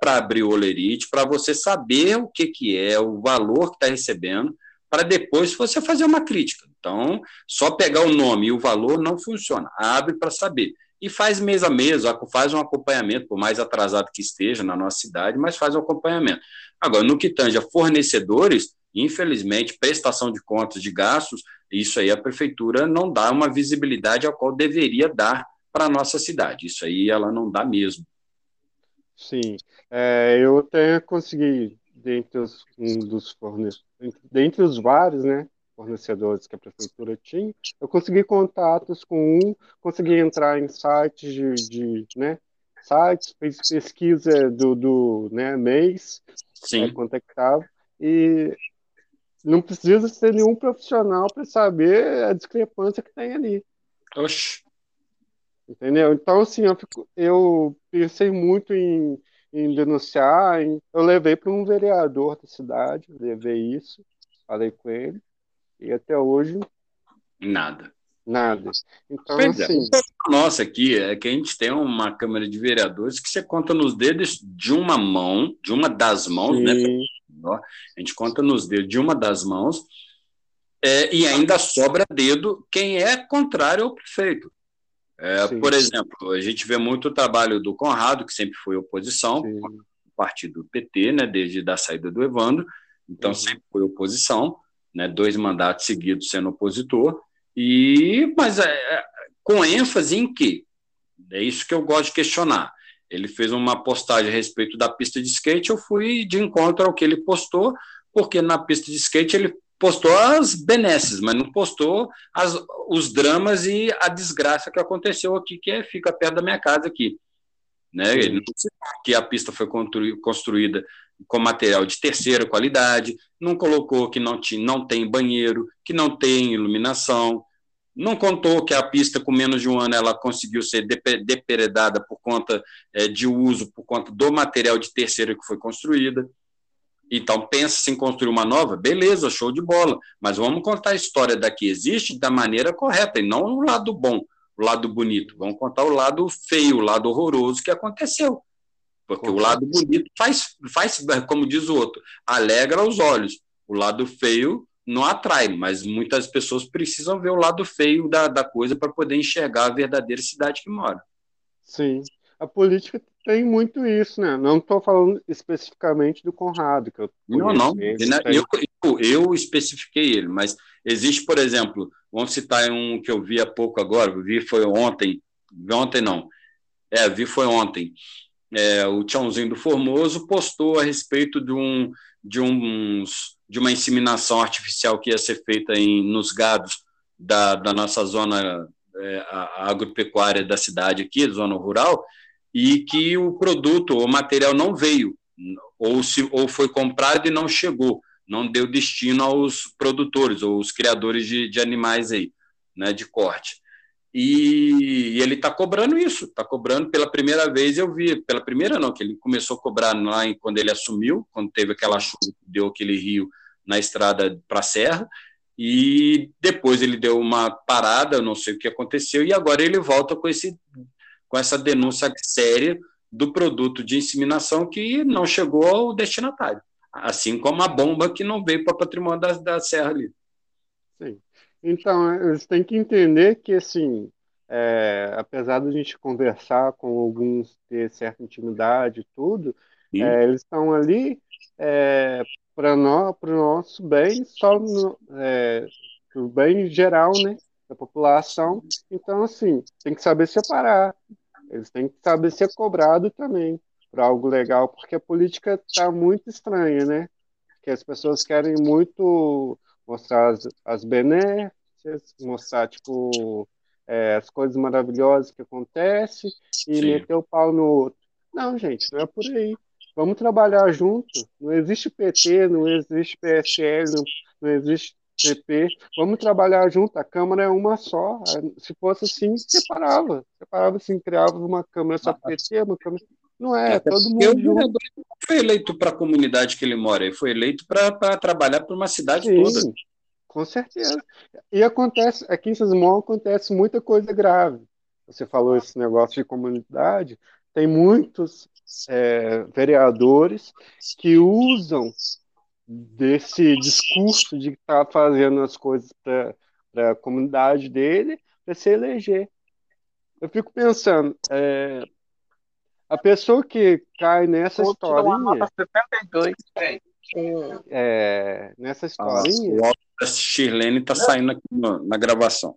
para abrir o olerite, para você saber o que, que é, o valor que está recebendo, para depois você fazer uma crítica. Então, só pegar o nome e o valor não funciona. Abre para saber. E faz mês a mês, faz um acompanhamento, por mais atrasado que esteja na nossa cidade, mas faz um acompanhamento. Agora, no que tange a fornecedores, infelizmente, prestação de contas de gastos, isso aí a prefeitura não dá uma visibilidade ao qual deveria dar para a nossa cidade. Isso aí ela não dá mesmo. Sim, é, eu até consegui, dentre os, um dos fornecedores, dentre os vários, né, fornecedores que a prefeitura tinha, eu consegui contatos com um, consegui entrar em sites de, de né, sites, fez pesquisa do, do né, mês, Sim. É, contactava, e não precisa ser nenhum profissional para saber a discrepância que tem ali. Oxe. Entendeu? Então, assim, eu, fico, eu pensei muito em, em denunciar. Em, eu levei para um vereador da cidade, levei isso, falei com ele, e até hoje. Nada. Nada. Então, pois é. assim. É. Nossa, aqui é que a gente tem uma Câmara de Vereadores que você conta nos dedos de uma mão, de uma das mãos, né, Sim. né? A gente conta nos dedos de uma das mãos, é, e ainda sobra dedo quem é contrário ao prefeito. É, por exemplo, a gente vê muito o trabalho do Conrado, que sempre foi oposição, Sim. partido PT, né, desde a saída do Evandro, então uhum. sempre foi oposição, né, dois mandatos seguidos sendo opositor, e mas é, é, com ênfase em que? É isso que eu gosto de questionar. Ele fez uma postagem a respeito da pista de skate, eu fui de encontro ao que ele postou, porque na pista de skate ele postou as benesses, mas não postou as, os dramas e a desgraça que aconteceu aqui, que é, fica perto da minha casa aqui. Né? Ele não que a pista foi construída com material de terceira qualidade, não colocou que não, tinha, não tem banheiro, que não tem iluminação, não contou que a pista com menos de um ano ela conseguiu ser depredada por conta é, de uso, por conta do material de terceira que foi construída. Então, pensa em construir uma nova, beleza, show de bola, mas vamos contar a história da que existe da maneira correta, e não o lado bom, o lado bonito. Vamos contar o lado feio, o lado horroroso que aconteceu. Porque o lado bonito faz, faz, como diz o outro, alegra os olhos. O lado feio não atrai, mas muitas pessoas precisam ver o lado feio da, da coisa para poder enxergar a verdadeira cidade que mora. Sim. A política tem muito isso, né? Não estou falando especificamente do Conrado, que eu Não, não. Eu, eu, eu, especifiquei ele, mas existe, por exemplo, vamos citar um que eu vi há pouco agora, vi foi ontem, ontem não, é, vi foi ontem. É, o Tchãozinho do Formoso postou a respeito de um de uns de uma inseminação artificial que ia ser feita em, nos gados da, da nossa zona é, agropecuária da cidade aqui, zona rural, e que o produto, o material não veio, ou, se, ou foi comprado e não chegou, não deu destino aos produtores ou os criadores de, de animais aí, né, de corte. E, e ele está cobrando isso, está cobrando pela primeira vez. Eu vi, pela primeira não, que ele começou a cobrar lá em, quando ele assumiu, quando teve aquela chuva deu aquele rio na estrada para a Serra, e depois ele deu uma parada, não sei o que aconteceu, e agora ele volta com esse com essa denúncia séria do produto de inseminação que não chegou ao destinatário, assim como a bomba que não veio para o patrimônio da, da Serra ali. Sim. Então, eles têm que entender que, assim, é, apesar de a gente conversar com alguns, ter certa intimidade e tudo, é, eles estão ali é, para o nosso bem, só no, é, o bem geral, né? da população. Então, assim, tem que saber separar. Eles têm que saber ser cobrado também para algo legal, porque a política está muito estranha, né? Que as pessoas querem muito mostrar as, as benéficas, mostrar, tipo, é, as coisas maravilhosas que acontecem e Sim. meter o pau no outro. Não, gente, não é por aí. Vamos trabalhar junto. Não existe PT, não existe PSL, não, não existe PP, vamos trabalhar junto, a Câmara é uma só. Se fosse assim, separava. Separava assim, criava uma Câmara só PT, uma Câmara. Não é, é todo mundo. O vereador foi eleito para a comunidade que ele mora, ele foi eleito para trabalhar para uma cidade Sim. toda. Com certeza. E acontece, aqui em Sismol acontece muita coisa grave. Você falou esse negócio de comunidade, tem muitos é, vereadores que usam desse discurso de estar tá fazendo as coisas para a comunidade dele para se eleger. Eu fico pensando, é, a pessoa que cai nessa historinha. 72, é, nessa historinha. Ah, o Shirlene está saindo aqui no, na gravação.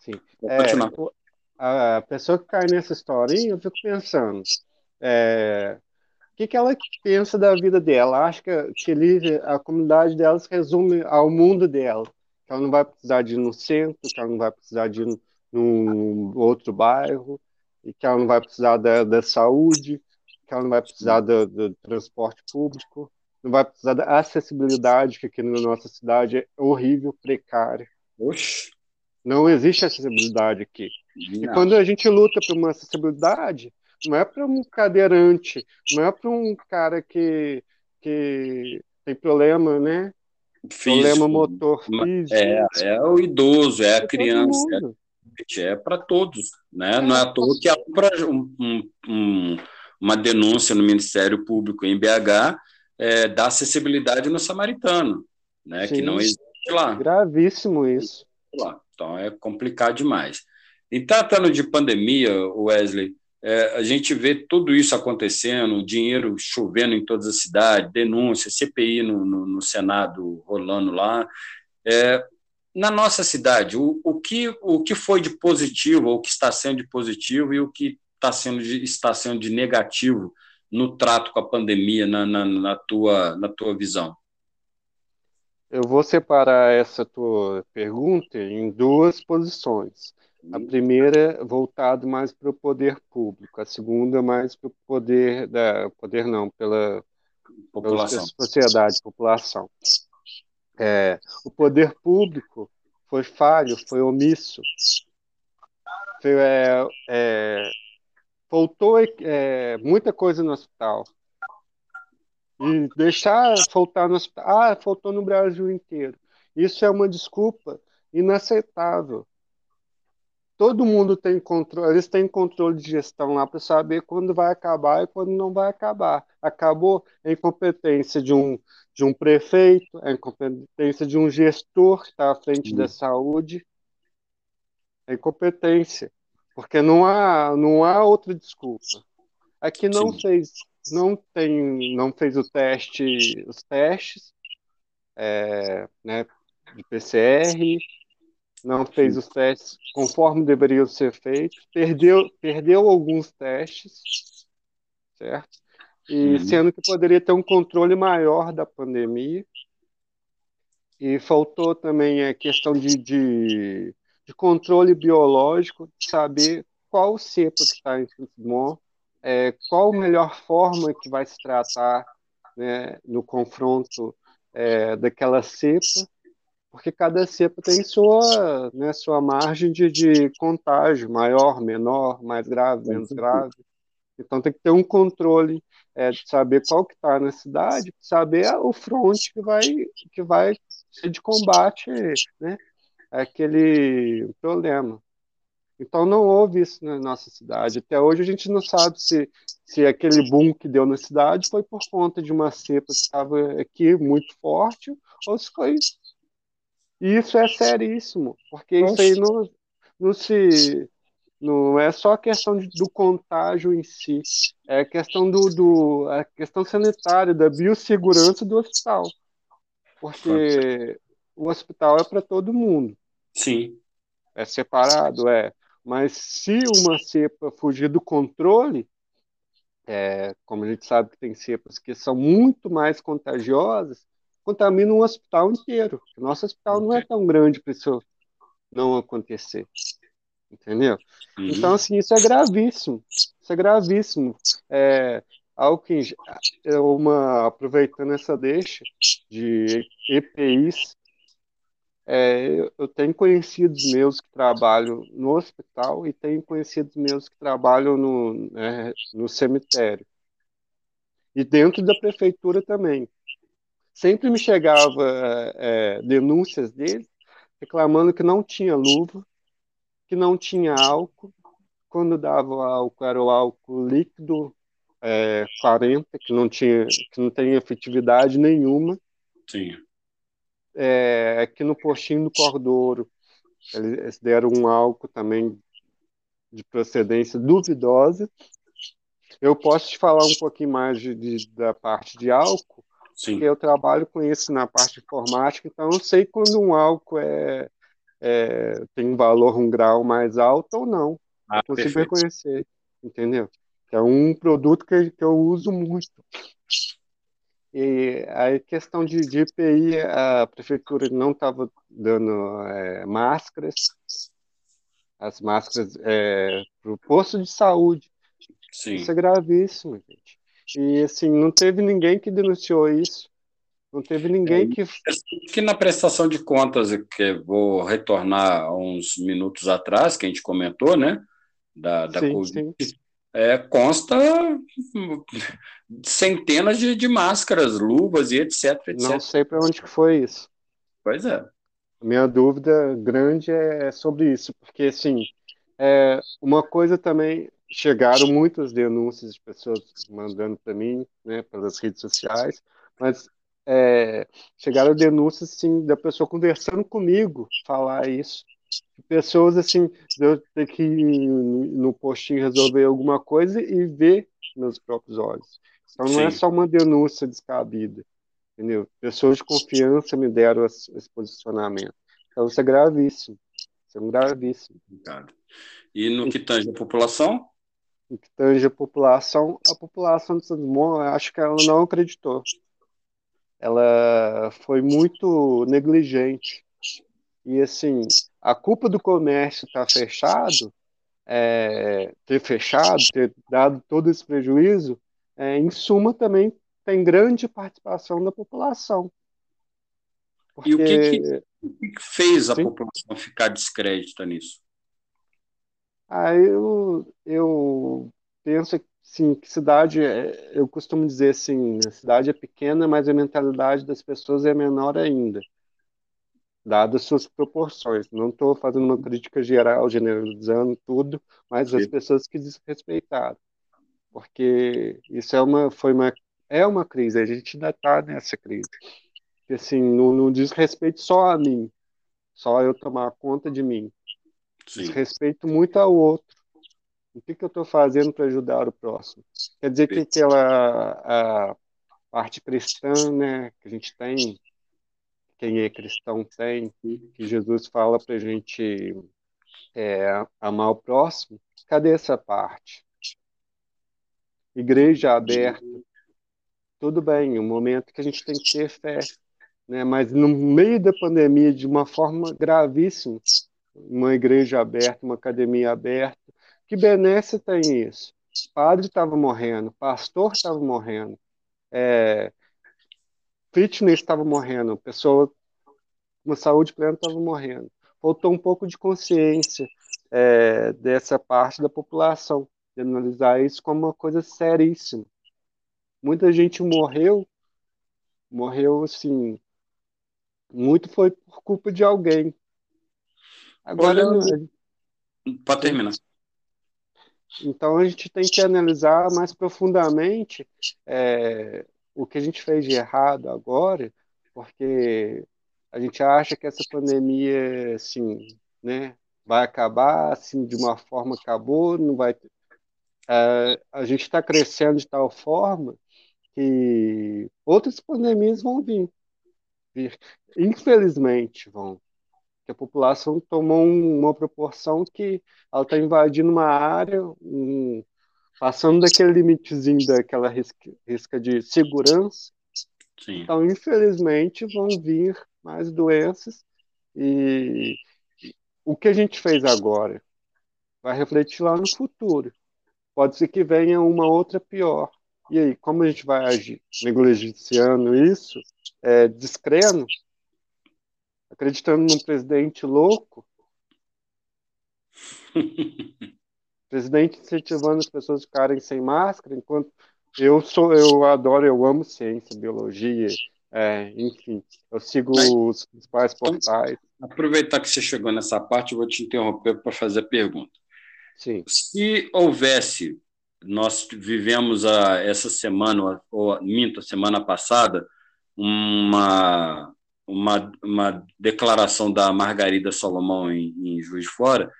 Sim. É, a pessoa que cai nessa historinha, eu fico pensando, é, o que, que ela pensa da vida dela? Acha que, que a comunidade dela se resume ao mundo dela, que ela não vai precisar de ir no centro, que ela não vai precisar de ir num outro bairro, e que ela não vai precisar da, da saúde, que ela não vai precisar do, do, transporte público, não vai precisar da acessibilidade, que aqui na nossa cidade é horrível, precária. Oxe. Não existe acessibilidade aqui. Não. E quando a gente luta por uma acessibilidade, não é para um cadeirante, não é para um cara que, que tem problema, né? Físico, problema motor físico. É, é o idoso, é a é criança, é, é para todos, né? Não é à toa que há um, um, uma denúncia no Ministério Público em BH é, da acessibilidade no samaritano, né? Sim. Que não existe lá. Gravíssimo isso. Lá. Então é complicado demais. Em tratando de pandemia, Wesley, é, a gente vê tudo isso acontecendo, dinheiro chovendo em todas as cidades, denúncia, CPI no, no, no Senado rolando lá. É, na nossa cidade, o, o, que, o que foi de positivo, ou o que está sendo de positivo e o que está sendo de, está sendo de negativo no trato com a pandemia, na, na, na, tua, na tua visão? Eu vou separar essa tua pergunta em duas posições. A primeira voltado mais para o poder público, a segunda mais para o poder da poder não pela população, pela sociedade, população. É, o poder público foi falho, foi omisso, foi, é, é, faltou é, muita coisa no hospital. E deixar faltar no hospital, ah, faltou no Brasil inteiro. Isso é uma desculpa inaceitável. Todo mundo tem controle, eles têm controle de gestão lá para saber quando vai acabar e quando não vai acabar. Acabou a incompetência de um, de um prefeito, a incompetência de um gestor que está à frente da saúde. A incompetência. Porque não há, não há outra desculpa. Aqui não Sim. fez, não tem, não fez o teste, os testes, é, né, de PCR, não fez os testes conforme deveriam ser feitos, perdeu, perdeu alguns testes, certo? E uhum. sendo que poderia ter um controle maior da pandemia. E faltou também a questão de, de de controle biológico, de saber qual cepa que está em Fluxmon, é, qual a melhor forma que vai se tratar né, no confronto é, daquela cepa, porque cada cepa tem sua, né, sua margem de, de contágio, maior, menor, mais grave, menos grave. Então tem que ter um controle é, de saber qual que está na cidade, saber o fronte que vai, que vai ser de combate né, aquele problema. Então não houve isso na nossa cidade. Até hoje a gente não sabe se, se aquele boom que deu na cidade foi por conta de uma cepa que estava aqui muito forte ou se foi. E isso é seríssimo, porque isso aí não, não se. Não é só a questão de, do contágio em si, é a questão do, do a questão sanitária, da biossegurança do hospital. Porque o hospital é para todo mundo. Sim. É separado, é. Mas se uma cepa fugir do controle, é, como a gente sabe que tem cepas que são muito mais contagiosas, contamina um hospital inteiro. O nosso hospital não é tão grande para isso não acontecer. Entendeu? Uhum. Então, assim, isso é gravíssimo. Isso é gravíssimo. É, Alckmin, uma, aproveitando essa deixa de EPIs é, eu tenho conhecidos meus que trabalham no hospital e tenho conhecidos meus que trabalham no, né, no cemitério. E dentro da prefeitura também. Sempre me chegava é, denúncias deles reclamando que não tinha luva, que não tinha álcool. Quando dava álcool, era o álcool líquido é, 40, que não tinha, que não tem efetividade nenhuma. Sim. É, aqui no postinho do Cordouro, eles deram um álcool também de procedência duvidosa. Eu posso te falar um pouquinho mais de, de, da parte de álcool, Sim. porque eu trabalho com isso na parte informática, então eu sei quando um álcool é, é tem um valor, um grau mais alto ou não. Ah, eu consigo perfeito. reconhecer, entendeu? É um produto que, que eu uso muito. E a questão de, de EPI, a prefeitura não estava dando é, máscaras, as máscaras é, para o posto de saúde. Sim. Isso é gravíssimo, gente. E assim, não teve ninguém que denunciou isso. Não teve ninguém é, que. Que na prestação de contas, que vou retornar uns minutos atrás, que a gente comentou, né? Da, da sim, Covid, sim. É, consta centenas de, de máscaras, luvas e etc, etc. Não sei para onde que foi isso. Pois é. Minha dúvida grande é sobre isso, porque assim, é, uma coisa também chegaram muitas denúncias de pessoas mandando para mim, né, pelas redes sociais, mas é, chegaram denúncias assim da pessoa conversando comigo falar isso. Pessoas assim eu ter que ir no postinho resolver alguma coisa e ver meus próprios olhos. Então não é Sim. é só uma denúncia descabida entendeu? Pessoas de confiança me deram esse posicionamento. Então isso é gravíssimo. Isso é gravíssimo. E no que tange a população no que tange a população, a população de Santos Dumont, acho que ela não acreditou. Ela foi muito negligente. E, assim, a culpa do comércio estar tá fechado, é, ter fechado, ter dado todo esse prejuízo, é, em suma, também tem grande participação da população. Porque... E o que, que, o que fez a Sim? população ficar descrédita nisso? Ah, eu, eu penso sim, que cidade, é, eu costumo dizer assim, a cidade é pequena, mas a mentalidade das pessoas é menor ainda, dadas suas proporções. Não estou fazendo uma crítica geral, generalizando tudo, mas as pessoas que desrespeitaram, porque isso é uma, foi uma, é uma crise, a gente ainda está nessa crise. Assim, não, não diz respeito só a mim, só eu tomar conta de mim, Sim. Respeito muito ao outro. O que, que eu estou fazendo para ajudar o próximo? Quer dizer que aquela a parte cristã, né, que a gente tem, quem é cristão tem, que Jesus fala para a gente é, amar o próximo, cadê essa parte? Igreja aberta, tudo bem, um momento que a gente tem que ter fé, né? mas no meio da pandemia, de uma forma gravíssima, uma igreja aberta, uma academia aberta. Que benesse tem isso? Padre estava morrendo, pastor estava morrendo, é, fitness estava morrendo, pessoa com saúde plena estava morrendo. Faltou um pouco de consciência é, dessa parte da população, de analisar isso como uma coisa seríssima. Muita gente morreu, morreu assim, muito foi por culpa de alguém, Agora, Olhando... Pode terminar. Então a gente tem que analisar mais profundamente é, o que a gente fez de errado agora, porque a gente acha que essa pandemia, assim, né, vai acabar, assim, de uma forma acabou, não vai. É, a gente está crescendo de tal forma que outras pandemias vão vir, vir. Infelizmente vão que a população tomou uma proporção que ela está invadindo uma área, um, passando daquele limitezinho daquela risca, risca de segurança. Sim. Então, infelizmente, vão vir mais doenças e o que a gente fez agora vai refletir lá no futuro. Pode ser que venha uma outra pior. E aí, como a gente vai agir? Negligenciando isso? É, descrendo? Acreditando num presidente louco, presidente incentivando as pessoas a ficarem sem máscara, enquanto eu sou, eu adoro, eu amo ciência, biologia, É, enfim, eu sigo Mas, os principais portais. Aproveitar que você chegou nessa parte, eu vou te interromper para fazer a pergunta. Sim. Se houvesse, nós vivemos a, essa semana, ou minta, semana passada, uma, uma, uma declaração da Margarida Salomão em, em Juiz de Fora,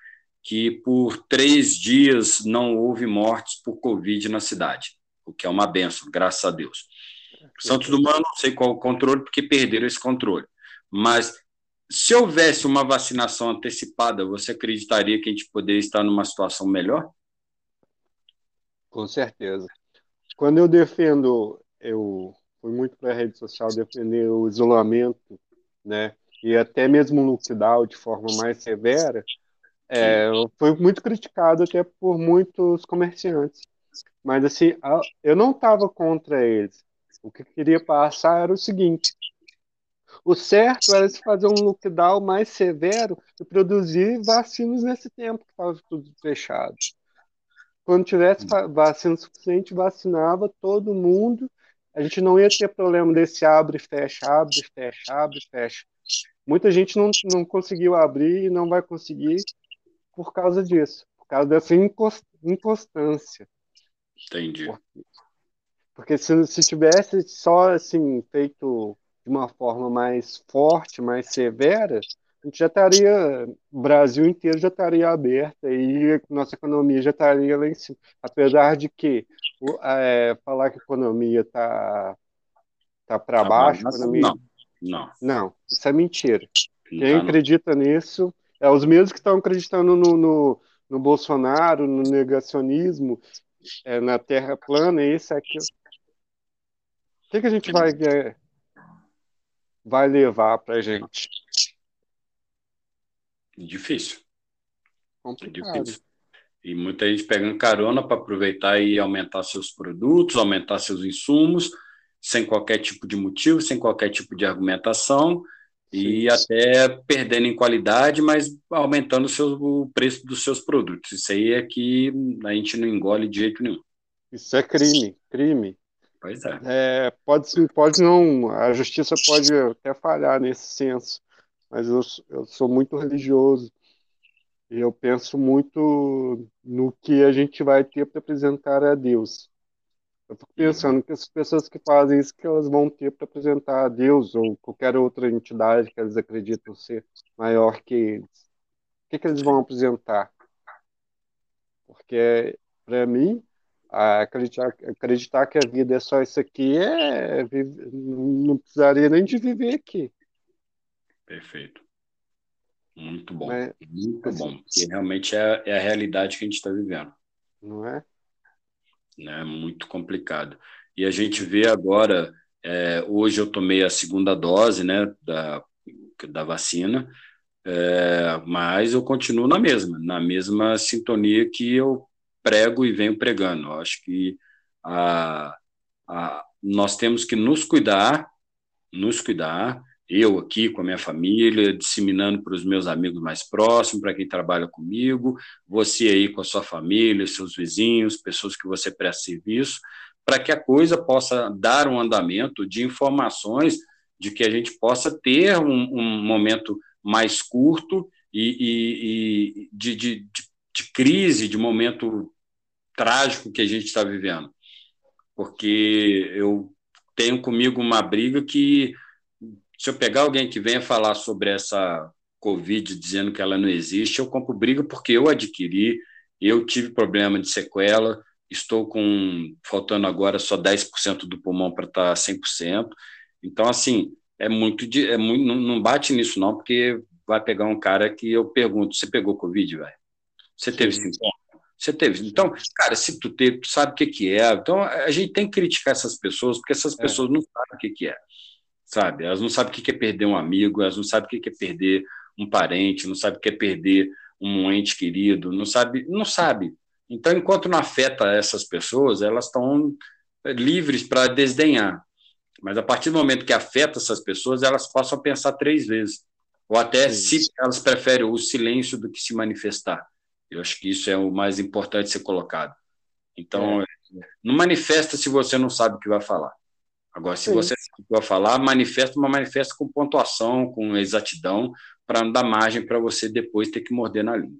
que por três dias não houve mortes por Covid na cidade, o que é uma benção, graças a Deus. Santos Dumont, eu não sei qual o controle, porque perderam esse controle. Mas se houvesse uma vacinação antecipada, você acreditaria que a gente poderia estar numa situação melhor? Com certeza. Quando eu defendo, eu fui muito para a rede social defender o isolamento, né? E até mesmo no lockdown de forma mais severa, é, foi muito criticado até por muitos comerciantes. Mas, assim, eu não estava contra eles. O que eu queria passar era o seguinte: o certo era se fazer um lockdown mais severo e produzir vacinas nesse tempo que estava tudo fechado. Quando tivesse vacina suficiente, vacinava todo mundo. A gente não ia ter problema desse abre, fecha, abre, fecha, abre, fecha. Muita gente não, não conseguiu abrir e não vai conseguir por causa disso, por causa dessa inconstância. Entendi. Porque, porque se, se tivesse só assim feito de uma forma mais forte, mais severa, a gente já estaria, o Brasil inteiro já estaria aberto e nossa economia já estaria lá em cima. Apesar de que é, falar que a economia está tá para tá baixo, economia... não, não. Não, isso é mentira. Quem tá acredita nisso é os mesmos que estão acreditando no, no, no, Bolsonaro, no negacionismo, é, na Terra plana, esse aqui. O que, que a gente vai, é, vai levar para a gente? Difícil. Complicado. É difícil. E muita gente pegando carona para aproveitar e aumentar seus produtos, aumentar seus insumos, sem qualquer tipo de motivo, sem qualquer tipo de argumentação, e até perdendo em qualidade, mas aumentando o, seu, o preço dos seus produtos. Isso aí é que a gente não engole de jeito nenhum. Isso é crime, crime. Pois é. é pode, pode não, a justiça pode até falhar nesse senso, mas eu, eu sou muito religioso e eu penso muito no que a gente vai ter para apresentar a Deus. Eu fico pensando que as pessoas que fazem isso que elas vão ter para apresentar a Deus ou qualquer outra entidade que eles acreditam ser maior que eles. O que, que eles vão apresentar? Porque, para mim, acreditar, acreditar que a vida é só isso aqui é não precisaria nem de viver aqui. Perfeito. Muito bom. É, muito assim, bom. Porque realmente é, é a realidade que a gente está vivendo. Não é? né? Muito complicado. E a gente vê agora, é, hoje eu tomei a segunda dose, né, da, da vacina, é, mas eu continuo na mesma, na mesma sintonia que eu prego e venho pregando. Eu acho que a, a, nós temos que nos cuidar, nos cuidar, eu aqui com a minha família, disseminando para os meus amigos mais próximos, para quem trabalha comigo, você aí com a sua família, seus vizinhos, pessoas que você presta serviço, para que a coisa possa dar um andamento de informações, de que a gente possa ter um, um momento mais curto e, e, e de, de, de, de crise, de momento trágico que a gente está vivendo. Porque eu tenho comigo uma briga que se eu pegar alguém que venha falar sobre essa Covid dizendo que ela não existe, eu compro briga porque eu adquiri, eu tive problema de sequela, estou com faltando agora só 10% do pulmão para estar 100%. Então, assim, é muito, é muito não bate nisso não, porque vai pegar um cara que eu pergunto, você pegou Covid, velho? Você teve sintoma? Você teve. Então, cara, se tu teve, tu sabe o que, que é. Então, a gente tem que criticar essas pessoas, porque essas é. pessoas é. não sabem o que, que é sabe? Elas não sabem o que é perder um amigo, elas não sabem o que é perder um parente, não sabem o que é perder um ente querido, não sabe, não sabe. Então, enquanto não afeta essas pessoas, elas estão livres para desdenhar. Mas a partir do momento que afeta essas pessoas, elas passam a pensar três vezes. Ou até Sim. se elas preferem o silêncio do que se manifestar. Eu acho que isso é o mais importante ser colocado. Então, é. não manifesta se você não sabe o que vai falar. Agora, se Sim. você vai falar, manifesta, uma manifesta com pontuação, com exatidão, para não dar margem para você depois ter que morder na língua.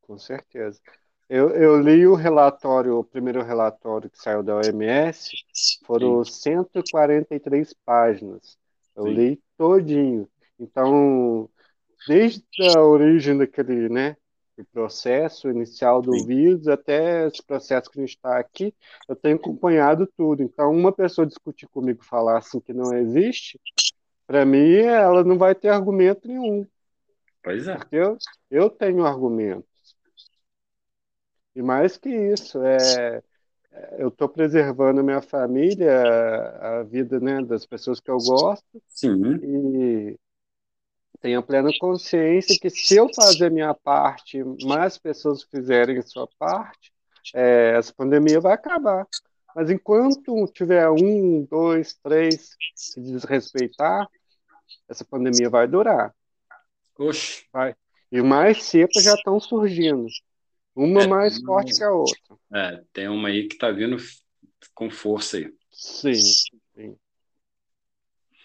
Com certeza. Eu, eu, li o relatório, o primeiro relatório que saiu da OMS, foram Sim. 143 páginas. Eu Sim. li todinho. Então, desde a origem daquele, né, o processo inicial do Sim. vírus até esse processo que a gente está aqui, eu tenho acompanhado tudo. Então, uma pessoa discutir comigo falar assim que não existe, para mim, ela não vai ter argumento nenhum. Pois é. Porque eu, eu tenho argumentos. E mais que isso, é, eu estou preservando a minha família, a vida né, das pessoas que eu gosto. Sim. E tenho plena consciência que se eu fazer a minha parte, mais pessoas fizerem a sua parte, é, essa pandemia vai acabar. Mas enquanto tiver um, dois, três que desrespeitar, essa pandemia vai durar. Oxe. Vai. E mais cepas já estão surgindo. Uma é, mais forte que a outra. É, tem uma aí que está vindo com força aí. Sim, sim.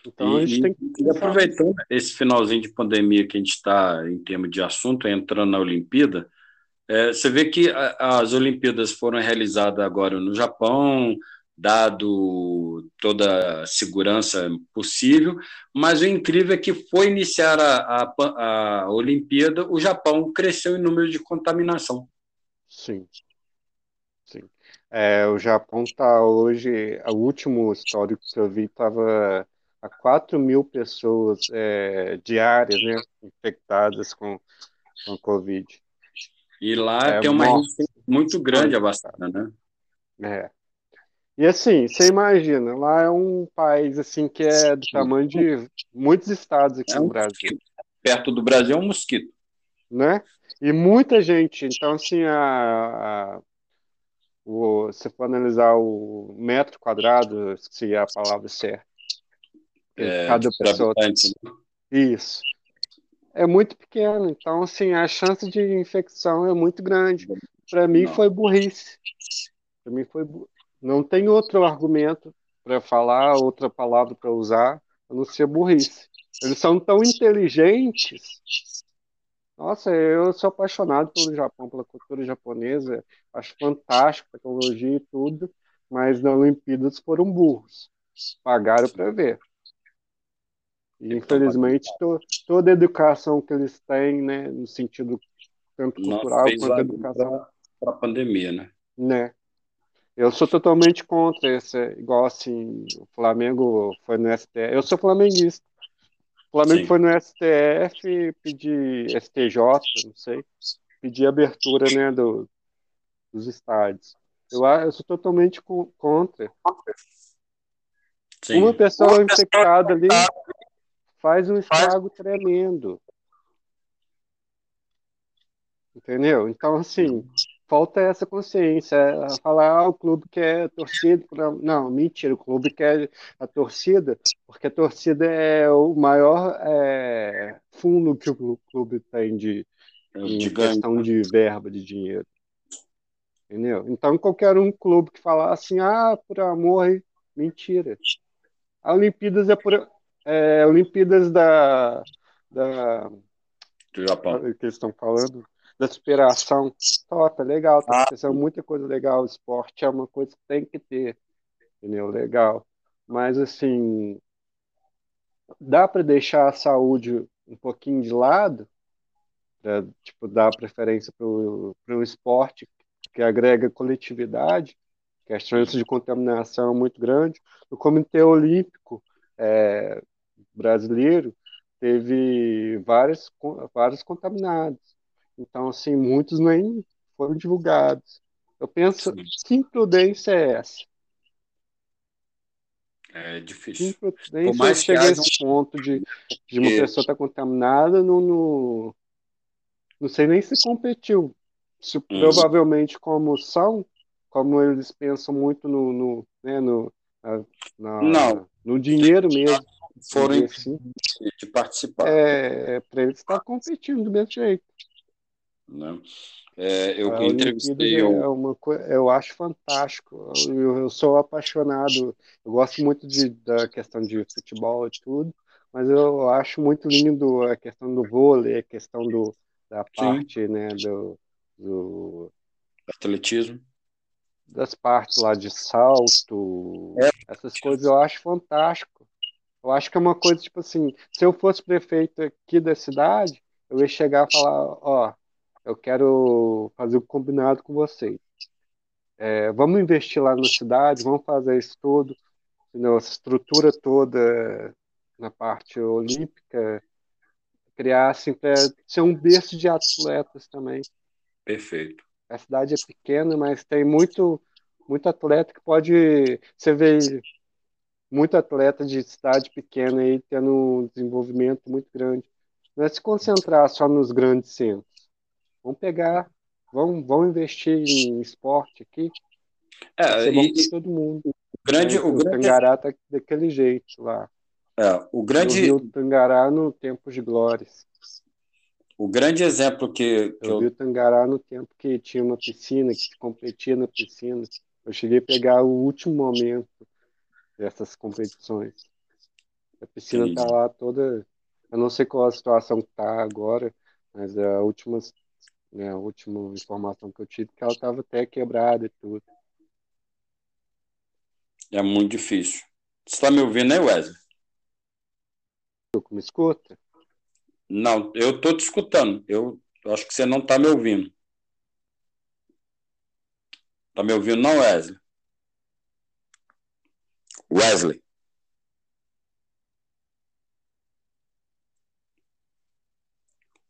Então, e, a gente tem que... e aproveitando esse finalzinho de pandemia que a gente está em termos de assunto, entrando na Olimpíada, é, você vê que a, as Olimpíadas foram realizadas agora no Japão, dado toda a segurança possível, mas o incrível é que foi iniciar a, a, a Olimpíada, o Japão cresceu em número de contaminação. Sim, sim. É, o Japão está hoje, o último histórico que eu vi estava a 4 mil pessoas é, diárias né, infectadas com, com Covid. E lá é, tem uma resistência muito grande a vacina, né? É. E assim, você imagina, lá é um país assim que é do tamanho de muitos estados aqui é um no Brasil. Mosquito. Perto do Brasil é um mosquito. Né? E muita gente, então assim, a, a o, se for analisar o metro quadrado, se é a palavra certa, é, cada pessoa. Habitante, né? Isso. É muito pequeno, então assim, a chance de infecção é muito grande. Para mim foi burrice. Para mim foi não tem outro argumento para falar, outra palavra para usar, a não ser burrice. Eles são tão inteligentes. Nossa, eu sou apaixonado pelo Japão, pela cultura japonesa. Acho fantástico a tecnologia e tudo, mas na Olimpíadas foram burros. Pagaram para ver. Infelizmente, to, toda a educação que eles têm, né, no sentido tanto cultural quanto educação. Para a pandemia, né? Né. Eu sou totalmente contra esse, igual assim, o Flamengo foi no STF. Eu sou flamenguista. O Flamengo Sim. foi no STF pedir STJ, não sei, pedir abertura, né, do, dos estádios. Eu, eu sou totalmente contra. Sim. Uma pessoa infectada ali faz um estrago tremendo. Entendeu? Então, assim, falta essa consciência. É, falar, ah, o clube quer torcida. Não, mentira, o clube quer a torcida, porque a torcida é o maior é, fundo que o clube tem de, é em questão de verba, de dinheiro. Entendeu? Então, qualquer um clube que falar assim, ah, por amor, mentira. A Olimpíadas é por, é, Olimpíadas da, da do Japão que eles estão falando da superação top, é legal, tá ah. muita coisa legal, o esporte é uma coisa que tem que ter, entendeu? Legal. Mas assim, dá para deixar a saúde um pouquinho de lado, pra, tipo, dar preferência para o esporte que agrega coletividade, que a chance de contaminação é muito grande. O Comitê Olímpico é, brasileiro teve vários, vários contaminados. Então, assim, muitos nem foram divulgados. Eu penso, Sim. que imprudência é essa? É difícil. Que imprudência Por mais chegar a esse ponto de, de uma pessoa estar tá contaminada no, no, Não sei nem se competiu. Se, hum. Provavelmente, como são, como eles pensam muito no, no, né, no, na, Não. No dinheiro mesmo foram assim, de participar. É, para eles estar competindo do mesmo jeito. Né? É, eu A entrevistei. É uma eu acho fantástico. Eu, eu sou apaixonado, eu gosto muito de, da questão de futebol e tudo, mas eu acho muito lindo a questão do vôlei, a questão do, da Sim, parte, né, do, do, atletismo. Das partes lá de salto, É, essas coisas eu acho fantástico. Eu acho que é uma coisa, tipo assim, se eu fosse prefeito aqui da cidade, eu ia chegar e falar, ó, eu quero fazer o combinado com vocês. É, vamos investir lá na cidade, vamos fazer isso tudo, entendeu? Essa estrutura toda na parte olímpica, criar assim para ser um berço de atletas também. perfeito. A cidade é pequena, mas tem muito muito atleta que pode, você vê muito atleta de cidade pequena aí tendo um desenvolvimento muito grande. Não é se concentrar só nos grandes centros. Vamos pegar, vamos, vamos investir em esporte aqui, É, e, todo mundo. o né? grande, o O grande, Tangará tá daquele jeito lá. é, o grande, Rio Tangará no tempo de glórias. O grande exemplo que, que Eu vi eu o Tangará no tempo que tinha uma piscina, que competia na piscina. Eu cheguei a pegar o último momento dessas competições. A piscina tá entendi. lá toda. Eu não sei qual a situação que tá agora, mas a última, né, a última informação que eu tive é que ela estava até quebrada e tudo. É muito difícil. Você está me ouvindo, né, Wesley? Tu me escuta? Não, eu estou te escutando. Eu acho que você não está me ouvindo. Está me ouvindo, não, Wesley? Wesley.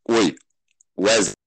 Oi, Wesley.